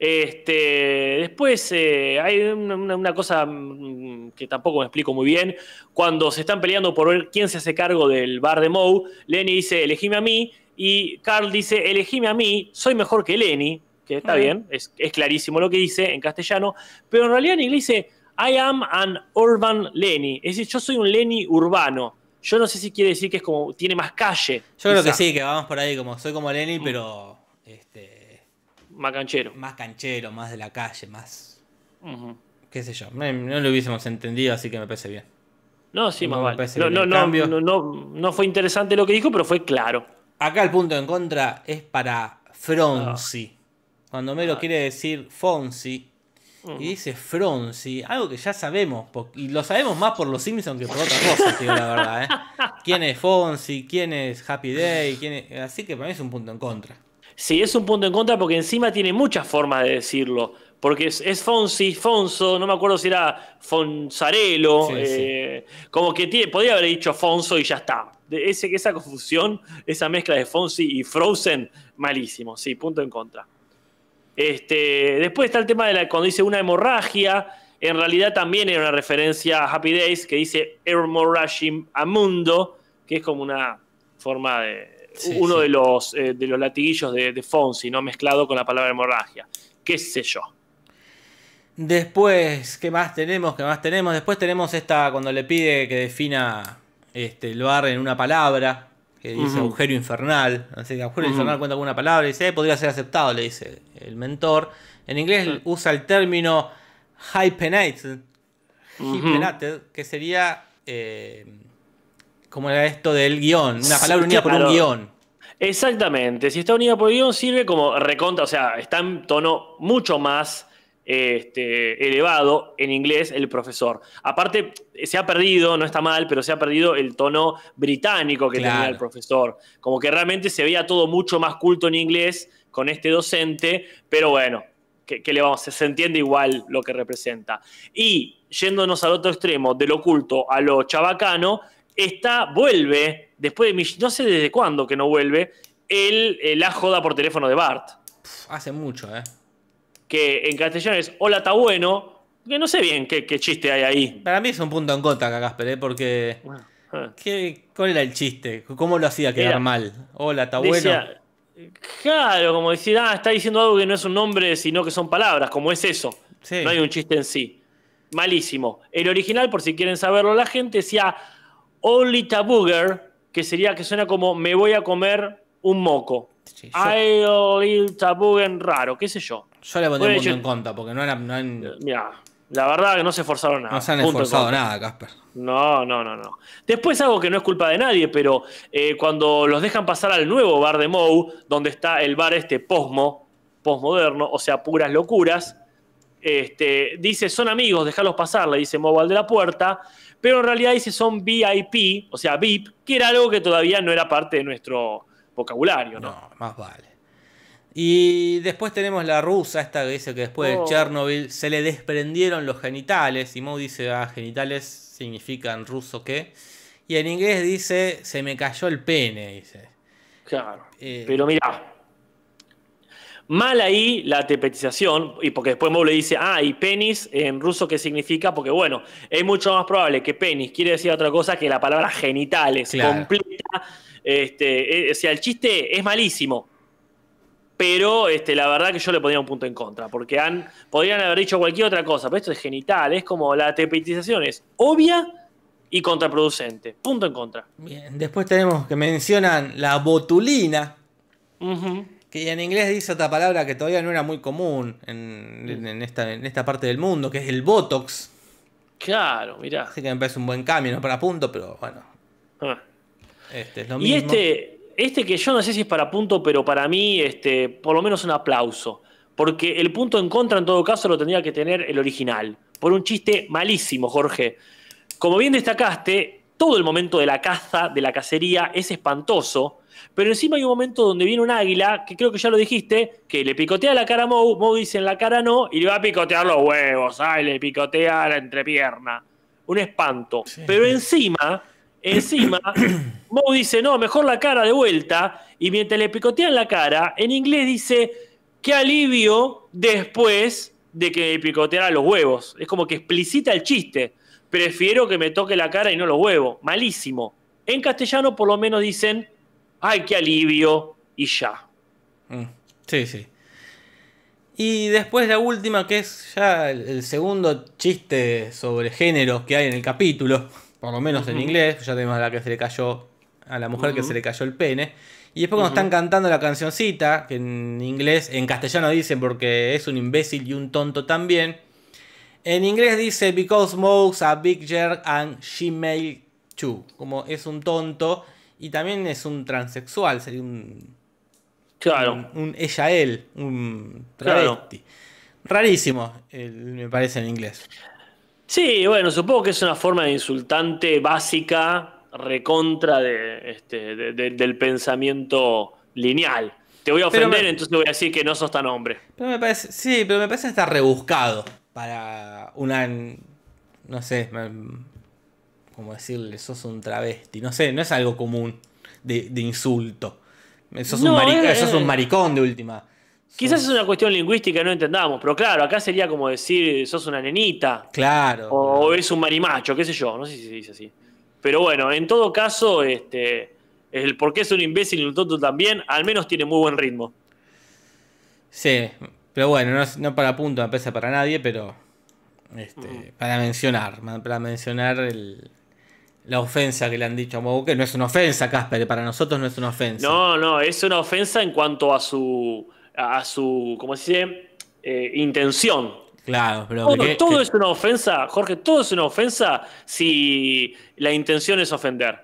Este, después eh, hay una, cosa mm, que tampoco me explico muy bien. Cuando se están peleando por ver quién se hace cargo del bar de Moe, Lenny dice, elegime a mí, y Carl dice, elegime a mí, soy mejor que Lenny, que está bien, es, clarísimo lo que dice en castellano, pero en realidad en inglés dice, I am an urban Lenny, es decir, yo soy un Lenny urbano. Yo no sé si quiere decir que es como, tiene más calle. Yo creo que sí, que vamos por ahí como, soy como Lenny, mm. pero... Este más canchero. Más canchero, más de la calle, más. Qué sé yo. No, lo hubiésemos entendido, así que me parece bien. No, sí, más vale. No, no, no, fue interesante lo que dijo, pero fue claro. Acá el punto en contra es para Fronzi. Cuando Melo quiere decir Fonzi y dice Fronzi, algo que ya sabemos, y lo sabemos más por los Simpsons que por otra cosa, tío, la verdad. ¿eh? ¿Quién es Fonzi? ¿Quién es Happy Day? ¿Quién Así que para mí es un punto en contra. Sí, es un punto en contra porque encima tiene muchas formas de decirlo. Porque es, Fonsi, Fonso, no me acuerdo si era Fonsarelo. Eh, como que tiene, podría haber dicho Fonso y ya está. ese, esa confusión, esa mezcla de Fonsi y Frozen, malísimo. Sí, punto en contra. Este, después está el tema de la, cuando dice una hemorragia. En realidad también era una referencia a Happy Days que dice Hemorrhagim Amundo, que es como una forma de, uno De, los, eh, de los latiguillos de, de, Fonsi, ¿no? Mezclado con la palabra hemorragia. ¿Qué sé yo? Después, ¿qué más tenemos? ¿Qué más tenemos? Después tenemos esta, cuando le pide que defina este, el bar en una palabra, que dice agujero infernal. Así que agujero infernal cuenta con una palabra y dice, eh, podría ser aceptado, le dice el mentor. En inglés usa el término hypenated, que sería eh, como era esto del guion, una palabra unida por un guion. Exactamente, si está unida por el guion sirve como recontra, o sea, está en tono mucho más este, elevado en inglés el profesor. Aparte, se ha perdido, no está mal, pero se ha perdido el tono británico que tenía el profesor. Como que realmente se veía todo mucho más culto en inglés con este docente, pero bueno, que, le vamos, se entiende igual lo que representa. Y yéndonos al otro extremo, de lo oculto a lo chabacano, esta vuelve, después de no sé desde cuándo que no vuelve, el, la joda por teléfono de Bart. hace mucho, ¿eh? Que en castellano es hola, está bueno. Que no sé bien qué, chiste hay ahí. Para mí es un punto en contra Casper, ¿eh? porque. Ah. ¿qué, ¿Cuál era el chiste? ¿Cómo lo hacía quedar mal? Hola, está bueno. Claro, como decir, ah, está diciendo algo que no es un nombre, sino que son palabras, como es eso. No hay un chiste en sí. Malísimo. El original, por si quieren saberlo la gente, decía Only Booger, que sería que suena como me voy a comer un moco. Sí, raro, qué sé yo. Yo le pondría un punto en contra, porque no era. Mira, la verdad que no se esforzaron nada. No se han esforzado nada, Casper. No, no, no, no. Después algo que no es culpa de nadie, pero eh, cuando los dejan pasar al nuevo bar de Moe, donde está el bar este posmo, posmoderno, o sea, puras locuras, este, dice, son amigos, déjalos pasar, le dice Moe al de la puerta, pero en realidad dice son VIP, o sea, VIP, que era algo que todavía no era parte de nuestro vocabulario, ¿no? No, más vale. Y después tenemos la rusa, esta que dice que después de oh. Chernobyl se le desprendieron los genitales. Y Moe dice, ah, genitales significan ruso qué. Y en inglés dice, se me cayó el pene, dice. Claro. Eh, pero mira, Mal ahí la tepetización, y porque después Moe le dice, ah, y penis en ruso, ¿qué significa? Porque bueno, es mucho más probable que penis quiere decir otra cosa que la palabra genitales, Claro. completa. Este, eh, o sea, el chiste es malísimo. Pero este, la verdad que yo le pondría un punto en contra, porque han, podrían haber dicho cualquier otra cosa, pero esto es genital, es como la tepetización es obvia y contraproducente. Punto en contra. Bien, después tenemos que mencionan la botulina. Que en inglés dice otra palabra que todavía no era muy común en, en- en esta, en esta parte del mundo, que es el Botox. Claro, mirá. Así que me parece un buen cambio, no para punto, pero bueno, Ah. este es lo Y mismo. este, este que yo no sé si es para punto, pero para mí, este, por lo menos un aplauso. Porque el punto en contra, en todo caso, lo tendría que tener el original. Por un chiste malísimo, Jorge. Como bien destacaste, todo el momento de la caza, de la cacería, es espantoso. Pero encima hay un momento donde viene un águila, que creo que ya lo dijiste, que le picotea la cara a Moe, Moe dice en la cara no, y le va a picotear los huevos, ay, le picotea la entrepierna. Un espanto. Pero encima, encima, Moe dice, no, mejor la cara de vuelta, y mientras le picotean la cara, en inglés dice, qué alivio después de que me picoteara los huevos. Es como que explicita el chiste. Prefiero que me toque la cara y no los huevos. Malísimo. En castellano por lo menos dicen, ay, qué alivio, y ya. Mm, Sí, sí. Y después la última, que es ya el, segundo chiste sobre género que hay en el capítulo, por lo menos en inglés, ya tenemos a la que se le cayó, a la mujer que se le cayó el pene. Y después cuando están cantando la cancioncita, que en inglés, en castellano dicen porque es un imbécil y un tonto también. En inglés dice because Moe's a big jerk and she may too. Como es un tonto y también es un transexual, sería un Claro. un, un ella él, un Claro. travesti. Rarísimo, el- me parece en inglés. Sí, bueno, supongo que es una forma de insultante básica, recontra de, este, de- de- del pensamiento lineal. Te voy a ofender, me- entonces voy a decir que no sos tan hombre. Pero me parece, sí, pero me parece está rebuscado para una, no sé, como decirle, sos un travesti, no sé, no es algo común de, de insulto. Sos, No, un mari- eh, sos eh. un maricón de última. Quizás es una cuestión lingüística no entendamos, pero claro, acá sería como decir sos una nenita Claro. o es un marimacho, qué sé yo, no sé si se dice así. Pero bueno, en todo caso, este, el por qué es un imbécil y un tonto también, al menos tiene muy buen ritmo. Sí, pero bueno, no, es- no para punto, me parece para nadie, pero este, para mencionar, para mencionar el- la ofensa que le han dicho a Moe, que no es una ofensa, Casper, para nosotros no es una ofensa. No, no, es una ofensa en cuanto a su, a su, ¿cómo se dice? Eh, intención. Claro, pero Todo, que- todo que- es una ofensa, Jorge, todo es una ofensa si la intención es ofender.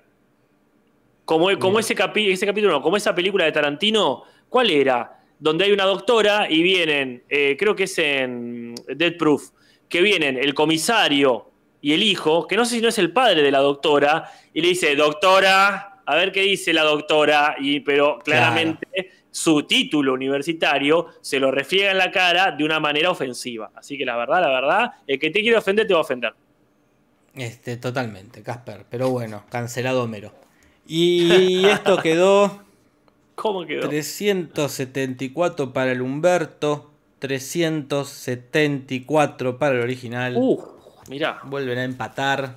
Como, como ese, capi- ese capítulo, no, como esa película de Tarantino, ¿cuál era? Donde hay una doctora y vienen, eh, creo que es en Dead Proof, que vienen el comisario y el hijo, que no sé si no es el padre de la doctora, y le dice, doctora, a ver qué dice la doctora, y, pero claramente su título universitario se lo refriega en la cara de una manera ofensiva. Así que la verdad, la verdad, el que te quiere ofender te va a ofender. Este, totalmente, Casper. Pero bueno, cancelado Homero. Y esto quedó ¿Cómo quedó? 374 para el Humberto, 374 para el original. Uh, mirá, Vuelven a empatar.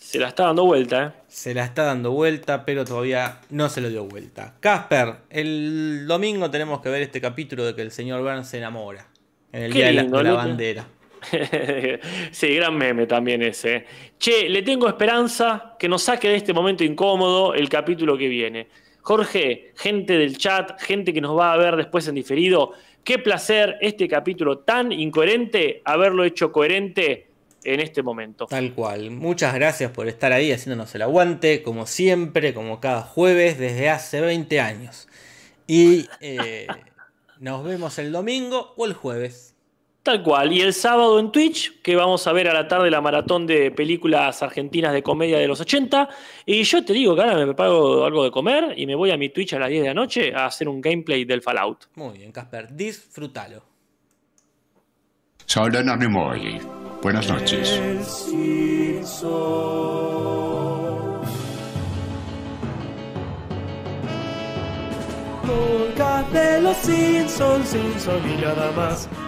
se la está dando vuelta, ¿eh? Se la está dando vuelta, pero todavía no se lo dio vuelta. Casper, el domingo tenemos que ver este capítulo de que el señor Burns se enamora. En el Qué día de la- lindo, de la, bandera. sí, gran meme también ese. Che, le tengo esperanza que nos saque de este momento incómodo el capítulo que viene. Jorge, gente del chat, gente que nos va a ver después en diferido, qué placer este capítulo tan incoherente, haberlo hecho coherente en este momento. Tal cual. Muchas gracias por estar ahí haciéndonos el aguante, como siempre, como cada jueves, desde hace 20 años. Y eh, nos vemos el domingo o el jueves. Tal cual. Y el sábado en Twitch, que vamos a ver a la tarde la maratón de películas argentinas de comedia de los 80. Y yo te digo que ahora me preparo algo de comer y me voy a mi Twitch a las 10 de la noche a hacer un gameplay del Fallout. Muy bien, Casper, disfrútalo. Soldan Anemoy. Buenas noches. Los los Simpsons, Simpson y nada más.